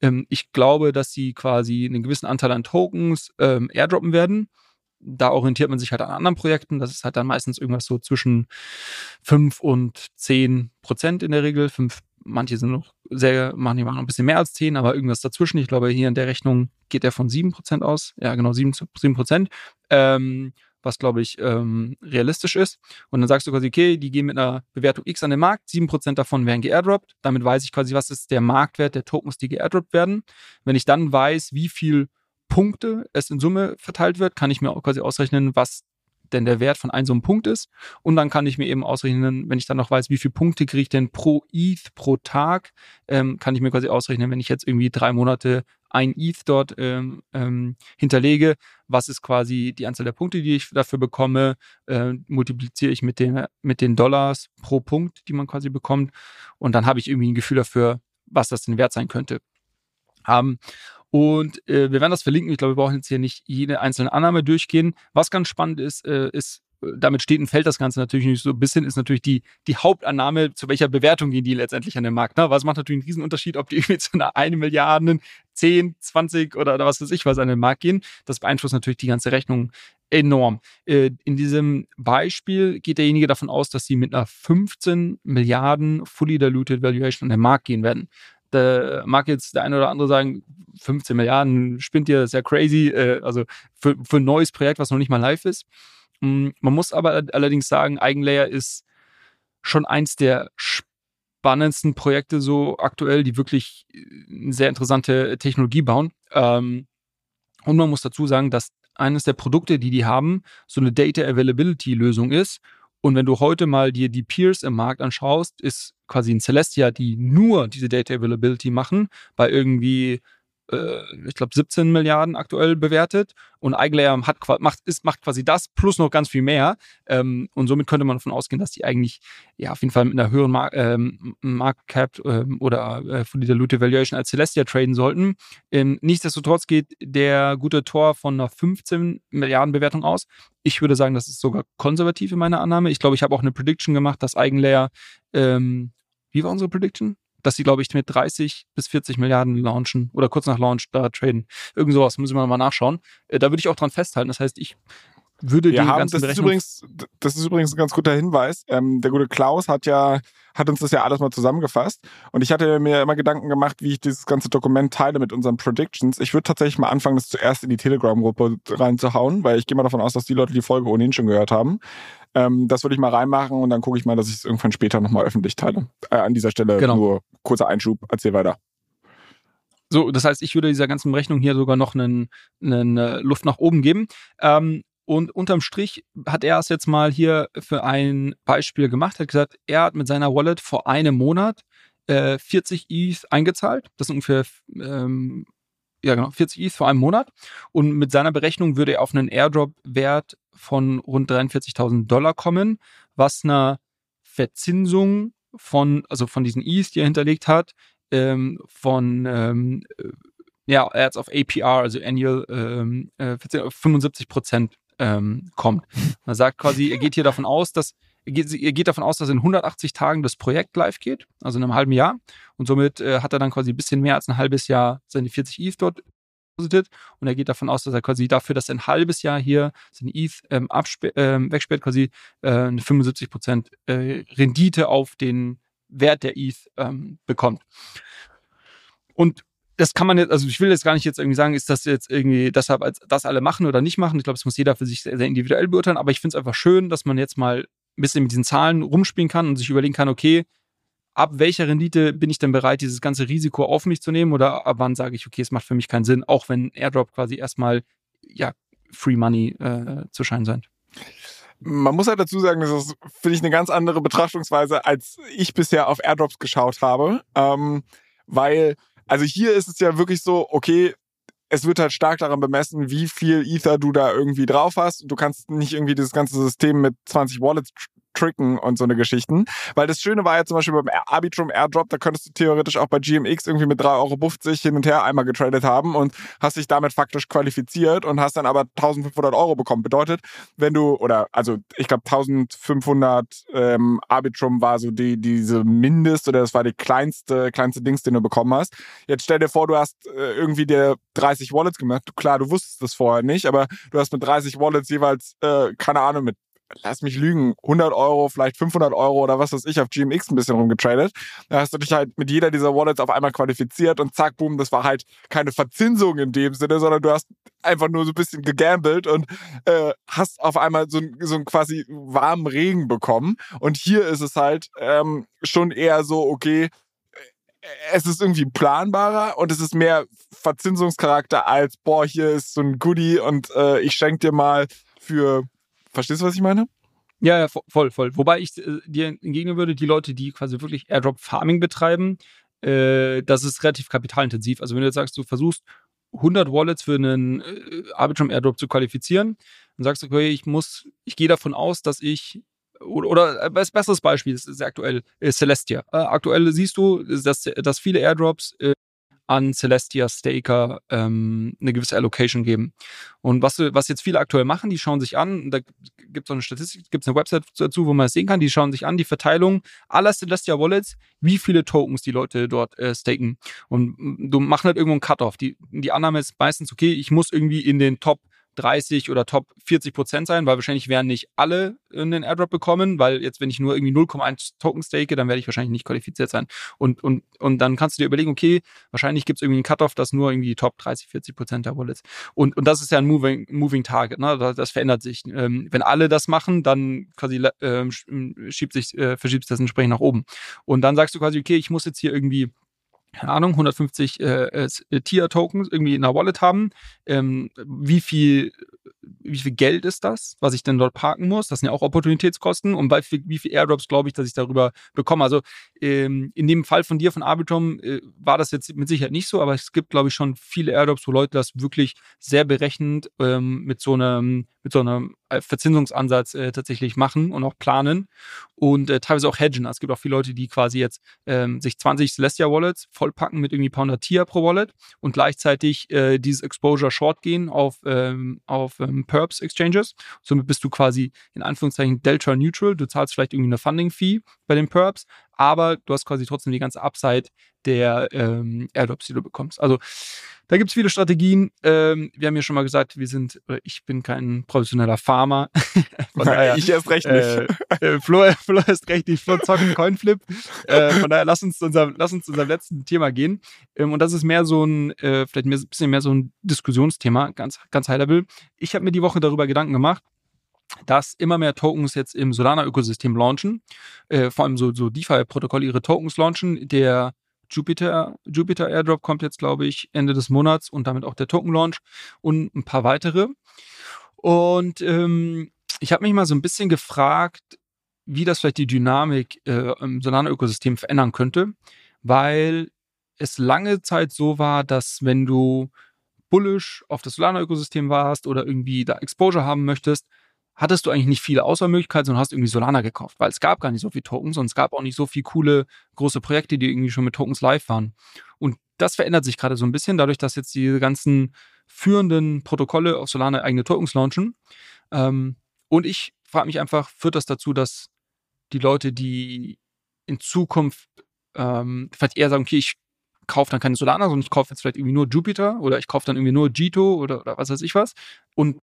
Ähm, ich glaube, dass sie quasi einen gewissen Anteil an Tokens ähm, airdroppen werden. Da orientiert man sich halt an anderen Projekten. Das ist halt dann meistens irgendwas so zwischen 5 und 10 Prozent in der Regel. 5 manche sind noch sehr, manche machen noch ein bisschen mehr als 10, aber irgendwas dazwischen. Ich glaube, hier in der Rechnung geht er von 7% aus. Ja, genau, 7%. 7%. Ähm, was, glaube ich, ähm, realistisch ist. Und dann sagst du quasi, okay, die gehen mit einer Bewertung X an den Markt, 7% davon werden geairdroppt. Damit weiß ich quasi, was ist der Marktwert der Tokens, die geairdroppt werden. Wenn ich dann weiß, wie viel Punkte es in Summe verteilt wird, kann ich mir auch quasi ausrechnen, was denn der Wert von einem so einem Punkt ist. Und dann kann ich mir eben ausrechnen, wenn ich dann noch weiß, wie viele Punkte kriege ich denn pro ETH pro Tag, ähm, kann ich mir quasi ausrechnen, wenn ich jetzt irgendwie drei Monate ein ETH dort ähm, ähm, hinterlege, was ist quasi die Anzahl der Punkte, die ich dafür bekomme, äh, multipliziere ich mit den, mit den Dollars pro Punkt, die man quasi bekommt. Und dann habe ich irgendwie ein Gefühl dafür, was das denn wert sein könnte. Um, und äh, wir werden das verlinken. Ich glaube, wir brauchen jetzt hier nicht jede einzelne Annahme durchgehen. Was ganz spannend ist, äh, ist, äh, damit steht und fällt das Ganze natürlich nicht so. Ein bisschen ist natürlich die, die Hauptannahme, zu welcher Bewertung gehen die letztendlich an den Markt. Ne? Was macht natürlich einen Riesenunterschied, ob die irgendwie zu einer 1 Milliarden, 10, 20 oder, oder was weiß ich was an den Markt gehen. Das beeinflusst natürlich die ganze Rechnung enorm. Äh, in diesem Beispiel geht derjenige davon aus, dass sie mit einer 15 Milliarden Fully Diluted Valuation an den Markt gehen werden. Da mag jetzt der eine oder andere sagen, 15 Milliarden spinnt ihr, das ist ja crazy. Äh, also für, für ein neues Projekt, was noch nicht mal live ist. Mm, man muss aber allerdings sagen, Eigenlayer ist schon eins der spannendsten Projekte so aktuell, die wirklich eine äh, sehr interessante Technologie bauen. Ähm, und man muss dazu sagen, dass eines der Produkte, die die haben, so eine Data Availability Lösung ist. Und wenn du heute mal dir die Peers im Markt anschaust, ist quasi ein Celestia, die nur diese Data Availability machen, bei irgendwie ich glaube, 17 Milliarden aktuell bewertet. Und Eiglayer hat, macht, ist, macht quasi das plus noch ganz viel mehr. Ähm, und somit könnte man davon ausgehen, dass die eigentlich ja auf jeden Fall mit einer höheren Mar ähm, Market Cap ähm, oder äh, Fully Diluted Valuation als Celestia traden sollten. Ähm, nichtsdestotrotz geht der gute Tor von einer 15 Milliarden Bewertung aus. Ich würde sagen, das ist sogar konservativ in meiner Annahme. Ich glaube, ich habe auch eine Prediction gemacht, dass Eigenlayer, ähm, wie war unsere Prediction? Dass sie, glaube ich, mit 30 bis 40 Milliarden launchen oder kurz nach Launch da traden. Irgend sowas, müssen wir mal nachschauen. Äh, da würde ich auch dran festhalten. Das heißt, ich würde die haben, das ist übrigens das ist übrigens ein ganz guter Hinweis. Ähm, der gute Klaus hat ja hat uns das ja alles mal zusammengefasst und ich hatte mir immer Gedanken gemacht, wie ich dieses ganze Dokument teile mit unseren Predictions. Ich würde tatsächlich mal anfangen, das zuerst in die Telegram-Gruppe reinzuhauen, weil ich gehe mal davon aus, dass die Leute die Folge ohnehin schon gehört haben. Ähm, das würde ich mal reinmachen und dann gucke ich mal, dass ich es irgendwann später nochmal öffentlich teile. Äh, an dieser Stelle genau. nur kurzer Einschub. Erzähl weiter. So, das heißt, ich würde dieser ganzen Rechnung hier sogar noch einen, einen äh, Luft nach oben geben. Ähm, und unterm Strich hat er es jetzt mal hier für ein Beispiel gemacht, hat gesagt, er hat mit seiner Wallet vor einem Monat äh, 40 ETH eingezahlt. Das sind ungefähr ähm, ja genau, 40 ETH vor einem Monat. Und mit seiner Berechnung würde er auf einen Airdrop-Wert von rund 43.000 Dollar kommen, was einer Verzinsung von, also von diesen ETH, die er hinterlegt hat, ähm, von ähm, äh, ja, er hat auf APR, also Annual, ähm, äh, 75 Prozent ähm, kommt. Er sagt quasi, er geht hier davon aus, dass er geht, er geht, davon aus, dass in 180 Tagen das Projekt live geht, also in einem halben Jahr. Und somit äh, hat er dann quasi ein bisschen mehr als ein halbes Jahr seine 40 ETH dort depositet. Und er geht davon aus, dass er quasi dafür, dass er ein halbes Jahr hier seine ETH ähm, ähm, wegsperrt, quasi äh, eine 75% äh, Rendite auf den Wert der ETH ähm, bekommt. Und das kann man jetzt, also ich will jetzt gar nicht jetzt irgendwie sagen, ist das jetzt irgendwie deshalb als das alle machen oder nicht machen. Ich glaube, das muss jeder für sich sehr, sehr individuell beurteilen, aber ich finde es einfach schön, dass man jetzt mal ein bisschen mit diesen Zahlen rumspielen kann und sich überlegen kann, okay, ab welcher Rendite bin ich denn bereit, dieses ganze Risiko auf mich zu nehmen oder ab wann sage ich, okay, es macht für mich keinen Sinn, auch wenn Airdrop quasi erstmal ja Free Money äh, zu scheinen sein. Man muss halt dazu sagen, das ist, finde ich, eine ganz andere Betrachtungsweise, als ich bisher auf Airdrops geschaut habe. Ähm, weil also hier ist es ja wirklich so, okay, es wird halt stark daran bemessen, wie viel Ether du da irgendwie drauf hast. Du kannst nicht irgendwie das ganze System mit 20 Wallets tricken und so eine Geschichten. Weil das Schöne war ja zum Beispiel beim Arbitrum Airdrop, da könntest du theoretisch auch bei GMX irgendwie mit 3,50 Euro hin und her einmal getradet haben und hast dich damit faktisch qualifiziert und hast dann aber 1500 Euro bekommen. Bedeutet, wenn du, oder also ich glaube 1500 ähm, Arbitrum war so die, diese Mindest oder das war die kleinste, kleinste Dings, den du bekommen hast. Jetzt stell dir vor, du hast äh, irgendwie dir 30 Wallets gemacht. Klar, du wusstest das vorher nicht, aber du hast mit 30 Wallets jeweils, äh, keine Ahnung, mit lass mich lügen, 100 Euro, vielleicht 500 Euro oder was weiß ich, auf GMX ein bisschen rumgetradet. Da hast du dich halt mit jeder dieser Wallets auf einmal qualifiziert und zack, boom, das war halt keine Verzinsung in dem Sinne, sondern du hast einfach nur so ein bisschen gegambelt und äh, hast auf einmal so, so einen quasi warmen Regen bekommen. Und hier ist es halt ähm, schon eher so, okay, äh, es ist irgendwie planbarer und es ist mehr Verzinsungscharakter als, boah, hier ist so ein Goodie und äh, ich schenke dir mal für Verstehst du, was ich meine? Ja, ja, voll, voll. Wobei ich äh, dir entgegnen würde, die Leute, die quasi wirklich Airdrop Farming betreiben, äh, das ist relativ kapitalintensiv. Also wenn du jetzt sagst, du versuchst 100 Wallets für einen äh, Arbitrum Airdrop zu qualifizieren, dann sagst du, okay, ich muss, ich gehe davon aus, dass ich oder, oder äh, besseres Beispiel, das ist aktuell äh, Celestia. Äh, aktuell siehst du, dass, dass viele Airdrops äh, an Celestia Staker ähm, eine gewisse Allocation geben. Und was, was jetzt viele aktuell machen, die schauen sich an, da gibt es auch eine Statistik, gibt es eine Website dazu, wo man das sehen kann, die schauen sich an, die Verteilung aller Celestia Wallets, wie viele Tokens die Leute dort äh, staken. Und du machst halt irgendwo einen Cut-off. Die, die Annahme ist meistens, okay, ich muss irgendwie in den Top 30 oder Top 40 Prozent sein, weil wahrscheinlich werden nicht alle einen Airdrop bekommen, weil jetzt, wenn ich nur irgendwie 0,1 Token stake, dann werde ich wahrscheinlich nicht qualifiziert sein. Und, und, und dann kannst du dir überlegen, okay, wahrscheinlich gibt es irgendwie einen Cut-Off, das nur irgendwie Top 30, 40 Prozent der Wallets. Und, und das ist ja ein Moving, moving Target, ne? das, das verändert sich. Ähm, wenn alle das machen, dann quasi äh, schiebt sich, äh, verschiebt sich das entsprechend nach oben. Und dann sagst du quasi, okay, ich muss jetzt hier irgendwie keine Ahnung, 150 äh, äh, Tier-Tokens irgendwie in der Wallet haben. Ähm, wie viel wie viel Geld ist das, was ich denn dort parken muss? Das sind ja auch Opportunitätskosten. Und bei wie viel Airdrops glaube ich, dass ich darüber bekomme? Also ähm, in dem Fall von dir, von Arbitrum, äh, war das jetzt mit Sicherheit nicht so, aber es gibt, glaube ich, schon viele Airdrops, wo Leute das wirklich sehr berechnend ähm, mit so einem, mit so einem äh, Verzinsungsansatz äh, tatsächlich machen und auch planen und äh, teilweise auch hedgen. Also es gibt auch viele Leute, die quasi jetzt ähm, sich 20 Celestia Wallets vollpacken mit irgendwie hundert Tier pro Wallet und gleichzeitig äh, dieses Exposure Short gehen auf, ähm, auf ähm, Perps Exchanges. Somit bist du quasi in Anführungszeichen Delta Neutral. Du zahlst vielleicht irgendwie eine Funding Fee bei den Perps, aber du hast quasi trotzdem die ganze Upside der ähm, Airdrops, die du bekommst. Also da gibt es viele Strategien. Ähm, wir haben ja schon mal gesagt, wir sind, oder ich bin kein professioneller Farmer. von daher, ich erst recht nicht. Äh, äh, Flo, Flo ist recht nicht. Flo zocken Coinflip. Äh, von daher, lass uns zu unserem, lass uns zu unserem letzten Thema gehen. Ähm, und das ist mehr so ein, äh, vielleicht ein bisschen mehr so ein Diskussionsthema, ganz, ganz high level. Ich habe mir die Woche darüber Gedanken gemacht, dass immer mehr Tokens jetzt im Solana-Ökosystem launchen, äh, vor allem so, so DeFi-Protokolle ihre Tokens launchen. Der Jupiter, Jupiter Airdrop kommt jetzt, glaube ich, Ende des Monats und damit auch der Token-Launch und ein paar weitere. Und ähm, ich habe mich mal so ein bisschen gefragt, wie das vielleicht die Dynamik äh, im Solana-Ökosystem verändern könnte, weil es lange Zeit so war, dass wenn du bullish auf das Solana-Ökosystem warst oder irgendwie da Exposure haben möchtest, hattest du eigentlich nicht viele Auswahlmöglichkeiten, sondern hast irgendwie Solana gekauft, weil es gab gar nicht so viele Tokens und es gab auch nicht so viele coole große Projekte, die irgendwie schon mit Tokens live waren. Und das verändert sich gerade so ein bisschen, dadurch, dass jetzt diese ganzen führenden Protokolle auf Solana eigene Tokens launchen. Ähm, und ich frage mich einfach, führt das dazu, dass die Leute, die in Zukunft ähm, vielleicht eher sagen, okay, ich kaufe dann keine Solana, sondern ich kaufe jetzt vielleicht irgendwie nur Jupiter oder ich kaufe dann irgendwie nur Jito oder, oder was weiß ich was. Und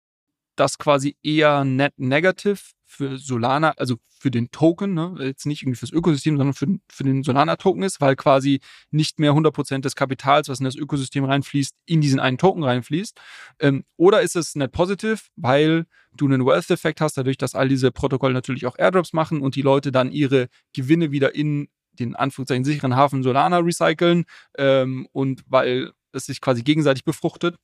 das quasi eher net negative für Solana, also für den Token, ne? jetzt nicht irgendwie fürs Ökosystem, sondern für, für den Solana-Token ist, weil quasi nicht mehr 100% des Kapitals, was in das Ökosystem reinfließt, in diesen einen Token reinfließt. Ähm, oder ist es net positive, weil du einen Wealth-Effekt hast, dadurch, dass all diese Protokolle natürlich auch Airdrops machen und die Leute dann ihre Gewinne wieder in den Anführungszeichen sicheren Hafen Solana recyceln ähm, und weil es sich quasi gegenseitig befruchtet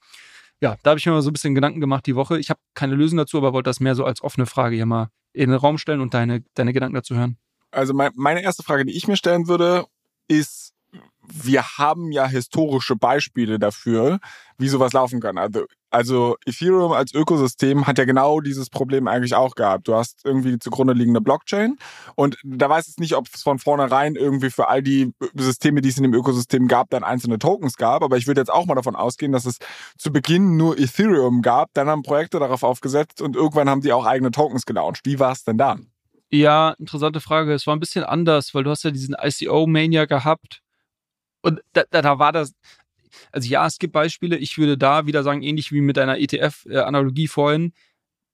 ja, da habe ich mir mal so ein bisschen Gedanken gemacht die Woche. Ich habe keine Lösung dazu, aber wollte das mehr so als offene Frage hier mal in den Raum stellen und deine, deine Gedanken dazu hören. Also mein, meine erste Frage, die ich mir stellen würde, ist, wir haben ja historische Beispiele dafür, wie sowas laufen kann. Also, also Ethereum als Ökosystem hat ja genau dieses Problem eigentlich auch gehabt. Du hast irgendwie zugrunde liegende Blockchain und da weiß ich nicht, ob es von vornherein irgendwie für all die Systeme, die es in dem Ökosystem gab, dann einzelne Tokens gab. Aber ich würde jetzt auch mal davon ausgehen, dass es zu Beginn nur Ethereum gab. Dann haben Projekte darauf aufgesetzt und irgendwann haben die auch eigene Tokens gelauncht. Wie war es denn da? Ja, interessante Frage. Es war ein bisschen anders, weil du hast ja diesen ICO-Mania gehabt und da, da, da war das, also ja, es gibt Beispiele. Ich würde da wieder sagen, ähnlich wie mit deiner ETF-Analogie vorhin,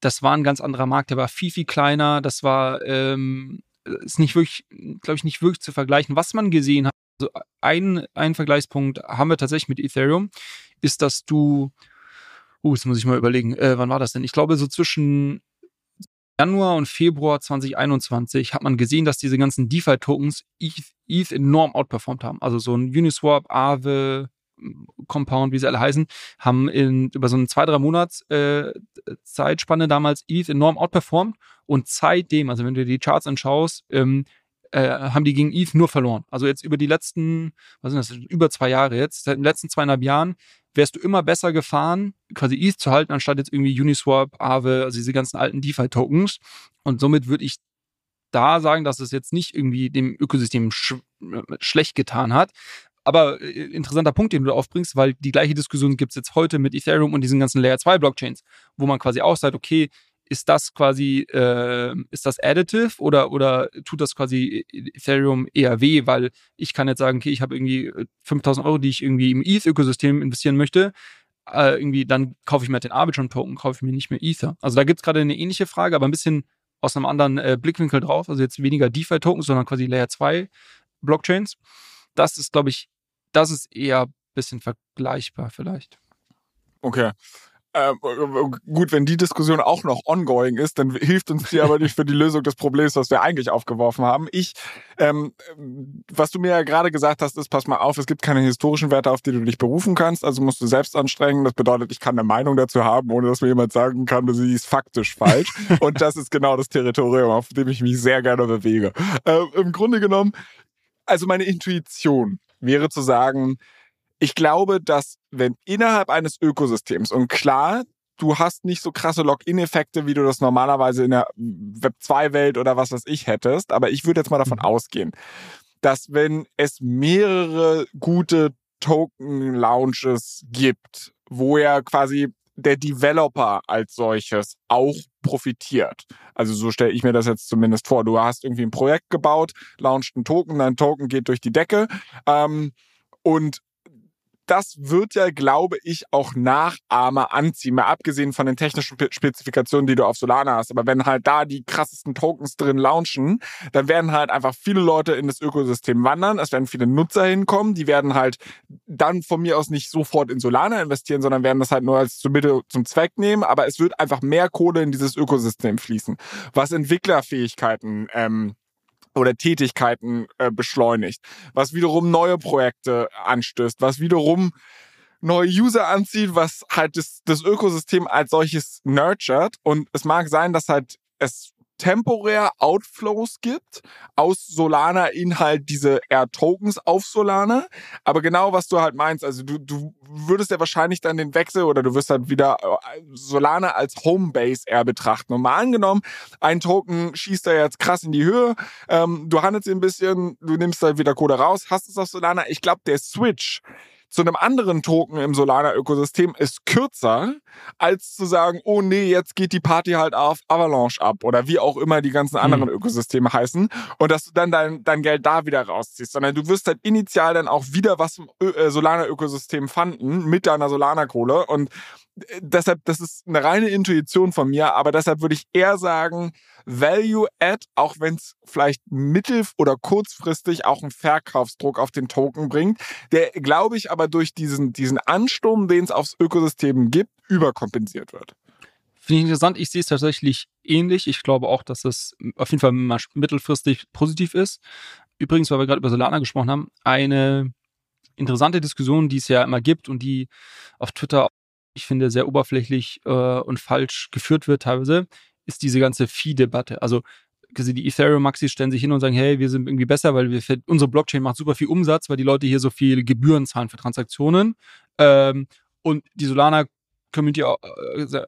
das war ein ganz anderer Markt. Der war viel, viel kleiner. Das war, ähm, ist nicht wirklich, glaube ich, nicht wirklich zu vergleichen. Was man gesehen hat, also ein, ein Vergleichspunkt haben wir tatsächlich mit Ethereum, ist, dass du, uh, jetzt muss ich mal überlegen, äh, wann war das denn? Ich glaube, so zwischen Januar und Februar 2021 hat man gesehen, dass diese ganzen DeFi-Tokens ETH, ETH enorm outperformt haben. Also so ein Uniswap, Aave, Compound, wie sie alle heißen, haben in, über so eine zwei, drei Monats äh, Zeitspanne damals ETH enorm outperformt und seitdem, also wenn du dir die Charts anschaust, ähm, äh, haben die gegen ETH nur verloren. Also jetzt über die letzten, was sind das, über zwei Jahre jetzt, seit den letzten zweieinhalb Jahren wärst du immer besser gefahren, quasi ETH zu halten, anstatt jetzt irgendwie Uniswap, Aave, also diese ganzen alten DeFi-Tokens. Und somit würde ich da sagen, dass es jetzt nicht irgendwie dem Ökosystem sch schlecht getan hat. Aber äh, interessanter Punkt, den du aufbringst, weil die gleiche Diskussion gibt es jetzt heute mit Ethereum und diesen ganzen Layer 2 Blockchains, wo man quasi auch sagt, okay, ist das quasi, äh, ist das additive oder, oder tut das quasi Ethereum eher weh, weil ich kann jetzt sagen, okay, ich habe irgendwie 5000 äh, Euro, die ich irgendwie im ETH-Ökosystem investieren möchte, äh, irgendwie, dann kaufe ich mir halt den Arbitrum-Token, kaufe ich mir nicht mehr Ether. Also da gibt es gerade eine ähnliche Frage, aber ein bisschen aus einem anderen äh, Blickwinkel drauf. Also jetzt weniger DeFi-Tokens, sondern quasi Layer 2 Blockchains. Das ist, glaube ich, das ist eher ein bisschen vergleichbar vielleicht. Okay. Ähm, gut, wenn die Diskussion auch noch ongoing ist, dann hilft uns die aber nicht für die Lösung des Problems, was wir eigentlich aufgeworfen haben. Ich, ähm, was du mir ja gerade gesagt hast, ist, pass mal auf, es gibt keine historischen Werte, auf die du dich berufen kannst, also musst du selbst anstrengen. Das bedeutet, ich kann eine Meinung dazu haben, ohne dass mir jemand sagen kann, sie ist faktisch falsch. Und das ist genau das Territorium, auf dem ich mich sehr gerne bewege. Ähm, Im Grunde genommen, also meine Intuition wäre zu sagen, ich glaube, dass wenn innerhalb eines Ökosystems und klar, du hast nicht so krasse Login-Effekte, wie du das normalerweise in der Web2-Welt oder was weiß ich hättest, aber ich würde jetzt mal davon mhm. ausgehen, dass wenn es mehrere gute Token-Launches gibt, wo ja quasi der Developer als solches auch profitiert. Also so stelle ich mir das jetzt zumindest vor. Du hast irgendwie ein Projekt gebaut, launcht einen Token, dein Token geht durch die Decke ähm, und das wird ja, glaube ich, auch Nachahmer anziehen, mal abgesehen von den technischen Spezifikationen, die du auf Solana hast. Aber wenn halt da die krassesten Tokens drin launchen, dann werden halt einfach viele Leute in das Ökosystem wandern. Es werden viele Nutzer hinkommen, die werden halt dann von mir aus nicht sofort in Solana investieren, sondern werden das halt nur als Mittel zum Zweck nehmen. Aber es wird einfach mehr Kohle in dieses Ökosystem fließen, was Entwicklerfähigkeiten ähm, oder Tätigkeiten äh, beschleunigt, was wiederum neue Projekte anstößt, was wiederum neue User anzieht, was halt das, das Ökosystem als solches nurtured. Und es mag sein, dass halt es temporär Outflows gibt aus Solana in halt diese R-Tokens auf Solana. Aber genau was du halt meinst, also du, du würdest ja wahrscheinlich dann den Wechsel oder du wirst halt wieder äh, Solana als Homebase eher betrachten. Und mal angenommen, ein Token schießt da jetzt krass in die Höhe, ähm, du handelst ein bisschen, du nimmst halt wieder Code raus, hast es auf Solana. Ich glaube, der Switch zu einem anderen Token im Solana-Ökosystem ist kürzer, als zu sagen, oh nee, jetzt geht die Party halt auf Avalanche ab oder wie auch immer die ganzen anderen mhm. Ökosysteme heißen und dass du dann dein, dein Geld da wieder rausziehst, sondern du wirst halt initial dann auch wieder was im äh, Solana-Ökosystem fanden mit deiner Solana-Kohle und deshalb, das ist eine reine Intuition von mir, aber deshalb würde ich eher sagen, Value Add, auch wenn es vielleicht mittel- oder kurzfristig auch einen Verkaufsdruck auf den Token bringt, der, glaube ich, aber durch diesen, diesen Ansturm, den es aufs Ökosystem gibt, überkompensiert wird. Finde ich interessant. Ich sehe es tatsächlich ähnlich. Ich glaube auch, dass es auf jeden Fall mittelfristig positiv ist. Übrigens, weil wir gerade über Solana gesprochen haben, eine interessante Diskussion, die es ja immer gibt und die auf Twitter, ich finde, sehr oberflächlich äh, und falsch geführt wird teilweise, ist diese ganze Fee-Debatte. Also die Ethereum-Maxis stellen sich hin und sagen, hey, wir sind irgendwie besser, weil wir unsere Blockchain macht super viel Umsatz, weil die Leute hier so viel Gebühren zahlen für Transaktionen. Ähm, und die Solana Community äh,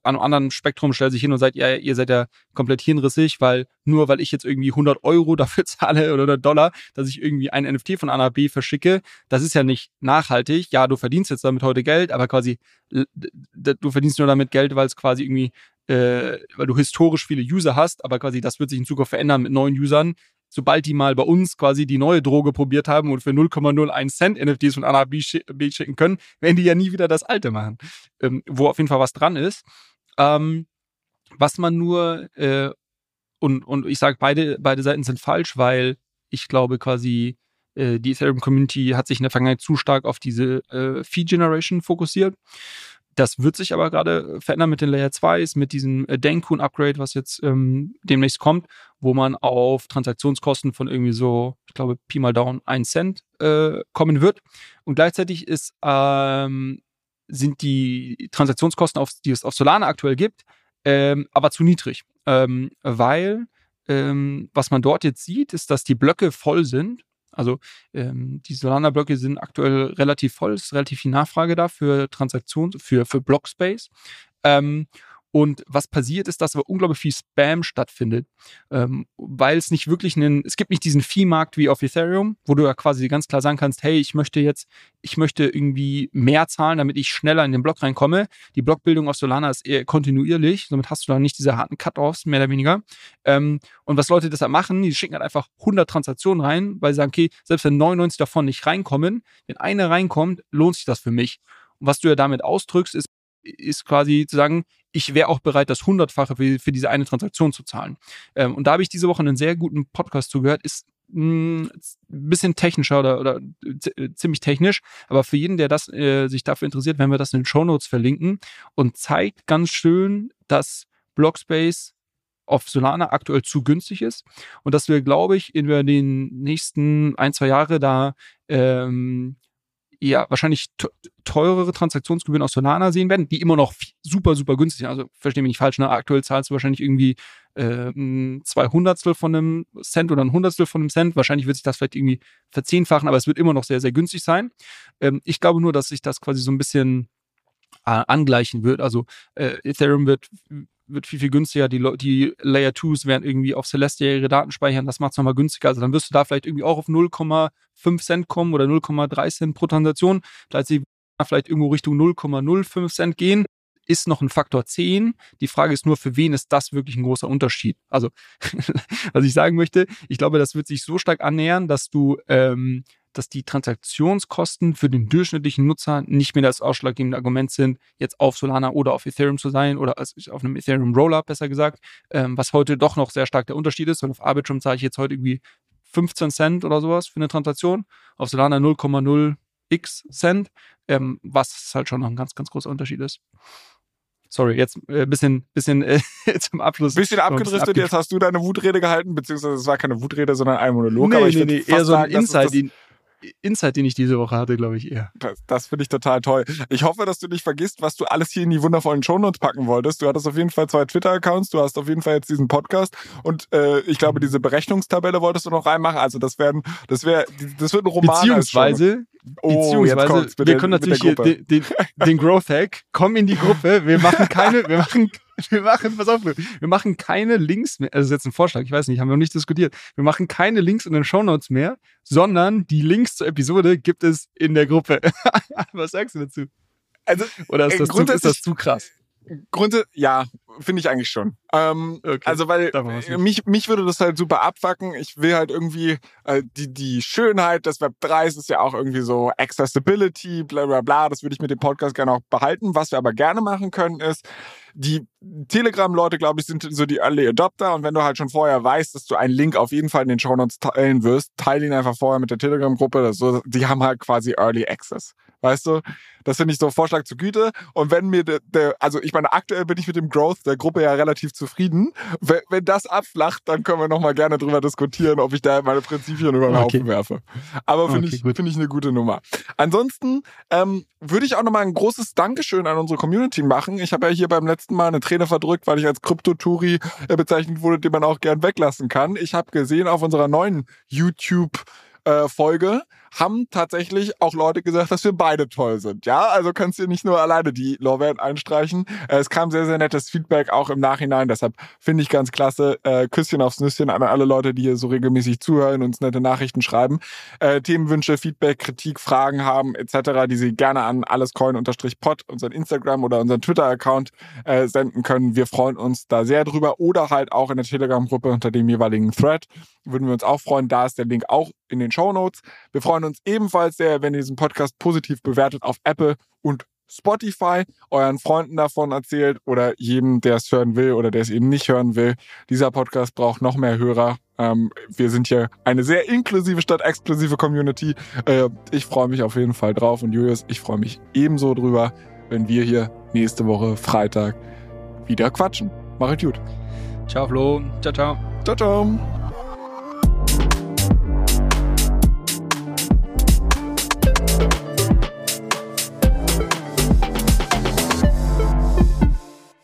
an einem anderen Spektrum stellt sich hin und sagt, ja, ihr seid ja komplett hirnrissig, weil nur weil ich jetzt irgendwie 100 Euro dafür zahle oder 100 Dollar, dass ich irgendwie ein NFT von A nach B verschicke, das ist ja nicht nachhaltig. Ja, du verdienst jetzt damit heute Geld, aber quasi du verdienst nur damit Geld, weil es quasi irgendwie äh, weil du historisch viele User hast, aber quasi das wird sich in Zukunft verändern mit neuen Usern. Sobald die mal bei uns quasi die neue Droge probiert haben und für 0,01 Cent NFTs von A nach B, schicken können, werden die ja nie wieder das alte machen. Ähm, wo auf jeden Fall was dran ist. Ähm, was man nur, äh, und, und ich sage, beide, beide Seiten sind falsch, weil ich glaube quasi, äh, die Ethereum-Community hat sich in der Vergangenheit zu stark auf diese äh, Fee-Generation fokussiert. Das wird sich aber gerade verändern mit den Layer 2s, mit diesem äh, Denkun-Upgrade, was jetzt ähm, demnächst kommt, wo man auf Transaktionskosten von irgendwie so, ich glaube, Pi mal Down 1 Cent äh, kommen wird. Und gleichzeitig ist, ähm, sind die Transaktionskosten, auf, die es auf Solana aktuell gibt, ähm, aber zu niedrig. Ähm, weil ähm, was man dort jetzt sieht, ist, dass die Blöcke voll sind also ähm, die Solana-Blöcke sind aktuell relativ voll, es ist relativ viel Nachfrage da für Transaktionen, für, für Blockspace. Ähm, und was passiert ist, dass aber unglaublich viel Spam stattfindet, ähm, weil es nicht wirklich einen, es gibt nicht diesen Fee-Markt wie auf Ethereum, wo du ja quasi ganz klar sagen kannst, hey, ich möchte jetzt, ich möchte irgendwie mehr zahlen, damit ich schneller in den Block reinkomme. Die Blockbildung auf Solana ist eher kontinuierlich, somit hast du da nicht diese harten Cut-Offs, mehr oder weniger. Ähm, und was Leute deshalb machen, die schicken halt einfach 100 Transaktionen rein, weil sie sagen, okay, selbst wenn 99 davon nicht reinkommen, wenn eine reinkommt, lohnt sich das für mich. Und was du ja damit ausdrückst, ist, ist quasi zu sagen, ich wäre auch bereit, das Hundertfache für, für diese eine Transaktion zu zahlen. Ähm, und da habe ich diese Woche einen sehr guten Podcast zugehört, ist ein bisschen technischer oder, oder ziemlich technisch, aber für jeden, der das äh, sich dafür interessiert, werden wir das in den Show Notes verlinken und zeigt ganz schön, dass Blockspace auf Solana aktuell zu günstig ist und dass wir, glaube ich, in den nächsten ein, zwei Jahre da ähm, ja wahrscheinlich teurere Transaktionsgebühren aus Solana sehen werden, die immer noch super, super günstig sind. Also verstehe mich nicht falsch, ne? aktuell zahlst du wahrscheinlich irgendwie äh, zwei Hundertstel von einem Cent oder ein Hundertstel von einem Cent. Wahrscheinlich wird sich das vielleicht irgendwie verzehnfachen, aber es wird immer noch sehr, sehr günstig sein. Ähm, ich glaube nur, dass sich das quasi so ein bisschen äh, angleichen wird. Also äh, Ethereum wird wird viel, viel günstiger. Die, die Layer 2s werden irgendwie auf Celestia ihre Daten speichern. Das macht es nochmal günstiger. Also dann wirst du da vielleicht irgendwie auch auf 0,5 Cent kommen oder 0,3 Cent pro Transaktion. Sie vielleicht irgendwo Richtung 0,05 Cent gehen. Ist noch ein Faktor 10. Die Frage ist nur, für wen ist das wirklich ein großer Unterschied? Also, was ich sagen möchte, ich glaube, das wird sich so stark annähern, dass du ähm, dass die Transaktionskosten für den durchschnittlichen Nutzer nicht mehr das ausschlaggebende Argument sind, jetzt auf Solana oder auf Ethereum zu sein oder auf einem Ethereum Rollup besser gesagt, ähm, was heute doch noch sehr stark der Unterschied ist, weil auf Arbitrum zahle ich jetzt heute irgendwie 15 Cent oder sowas für eine Transaktion, auf Solana 0,0 x Cent, ähm, was halt schon noch ein ganz, ganz großer Unterschied ist. Sorry, jetzt ein äh, bisschen, bisschen äh, zum Abschluss. Bisschen abgedriftet, jetzt hast du deine Wutrede gehalten, beziehungsweise es war keine Wutrede, sondern ein Monolog. Nee, aber ich nee, nee, eher so ein Insight, Insight, den ich diese Woche hatte, glaube ich eher. Das, das finde ich total toll. Ich hoffe, dass du nicht vergisst, was du alles hier in die wundervollen Shownotes packen wolltest. Du hattest auf jeden Fall zwei Twitter-Accounts, du hast auf jeden Fall jetzt diesen Podcast und äh, ich glaube, diese Berechnungstabelle wolltest du noch reinmachen. Also das werden, das wäre, das wird ein Roman. Beziehungsweise, oh, beziehungsweise wir können natürlich hier den, den, den Growth Hack, komm in die Gruppe, wir machen keine, wir machen wir machen, pass auf, wir machen keine Links mehr. Also, das ist jetzt ein Vorschlag, ich weiß nicht, haben wir noch nicht diskutiert. Wir machen keine Links in den Shownotes mehr, sondern die Links zur Episode gibt es in der Gruppe. Was sagst du dazu? Also, Oder ist das, zu, ist das zu krass? Grunde, ja, finde ich eigentlich schon. Ähm, okay. Also weil mich, mich würde das halt super abfacken. Ich will halt irgendwie äh, die, die Schönheit des Web 3 ist ja auch irgendwie so Accessibility, bla bla bla. Das würde ich mit dem Podcast gerne auch behalten. Was wir aber gerne machen können, ist, die Telegram-Leute, glaube ich, sind so die Early Adopter. Und wenn du halt schon vorher weißt, dass du einen Link auf jeden Fall in den Show Notes teilen wirst, teile ihn einfach vorher mit der Telegram-Gruppe. So, die haben halt quasi Early Access. Weißt du? Das finde ich so Vorschlag zur Güte. Und wenn mir der, der, also ich meine, aktuell bin ich mit dem Growth der Gruppe ja relativ zufrieden. Wenn, wenn das abflacht, dann können wir nochmal gerne drüber diskutieren, ob ich da meine Prinzipien über den okay. Haufen werfe. Aber finde okay, ich, finde ich eine gute Nummer. Ansonsten ähm, würde ich auch nochmal ein großes Dankeschön an unsere Community machen. Ich habe ja hier beim letzten Mal eine Träne verdrückt, weil ich als Kryptoturi äh, bezeichnet wurde, den man auch gern weglassen kann. Ich habe gesehen auf unserer neuen YouTube äh, Folge haben tatsächlich auch Leute gesagt, dass wir beide toll sind. Ja, also kannst du nicht nur alleine die Lorbeeren einstreichen. Äh, es kam sehr, sehr nettes Feedback auch im Nachhinein. Deshalb finde ich ganz klasse. Äh, Küsschen aufs Nüsschen an alle Leute, die hier so regelmäßig zuhören, uns nette Nachrichten schreiben. Äh, Themenwünsche, Feedback, Kritik, Fragen haben etc., die sie gerne an allescoin-pod, unseren Instagram oder unseren Twitter-Account äh, senden können. Wir freuen uns da sehr drüber. Oder halt auch in der Telegram-Gruppe unter dem jeweiligen Thread. Würden wir uns auch freuen. Da ist der Link auch in den Show Notes. Wir freuen uns ebenfalls sehr, wenn ihr diesen Podcast positiv bewertet auf Apple und Spotify, euren Freunden davon erzählt oder jedem, der es hören will oder der es eben nicht hören will. Dieser Podcast braucht noch mehr Hörer. Ähm, wir sind hier eine sehr inklusive statt exklusive Community. Äh, ich freue mich auf jeden Fall drauf und Julius, ich freue mich ebenso drüber, wenn wir hier nächste Woche Freitag wieder quatschen. Macht gut. Ciao Flo. Ciao, ciao. Ciao, ciao.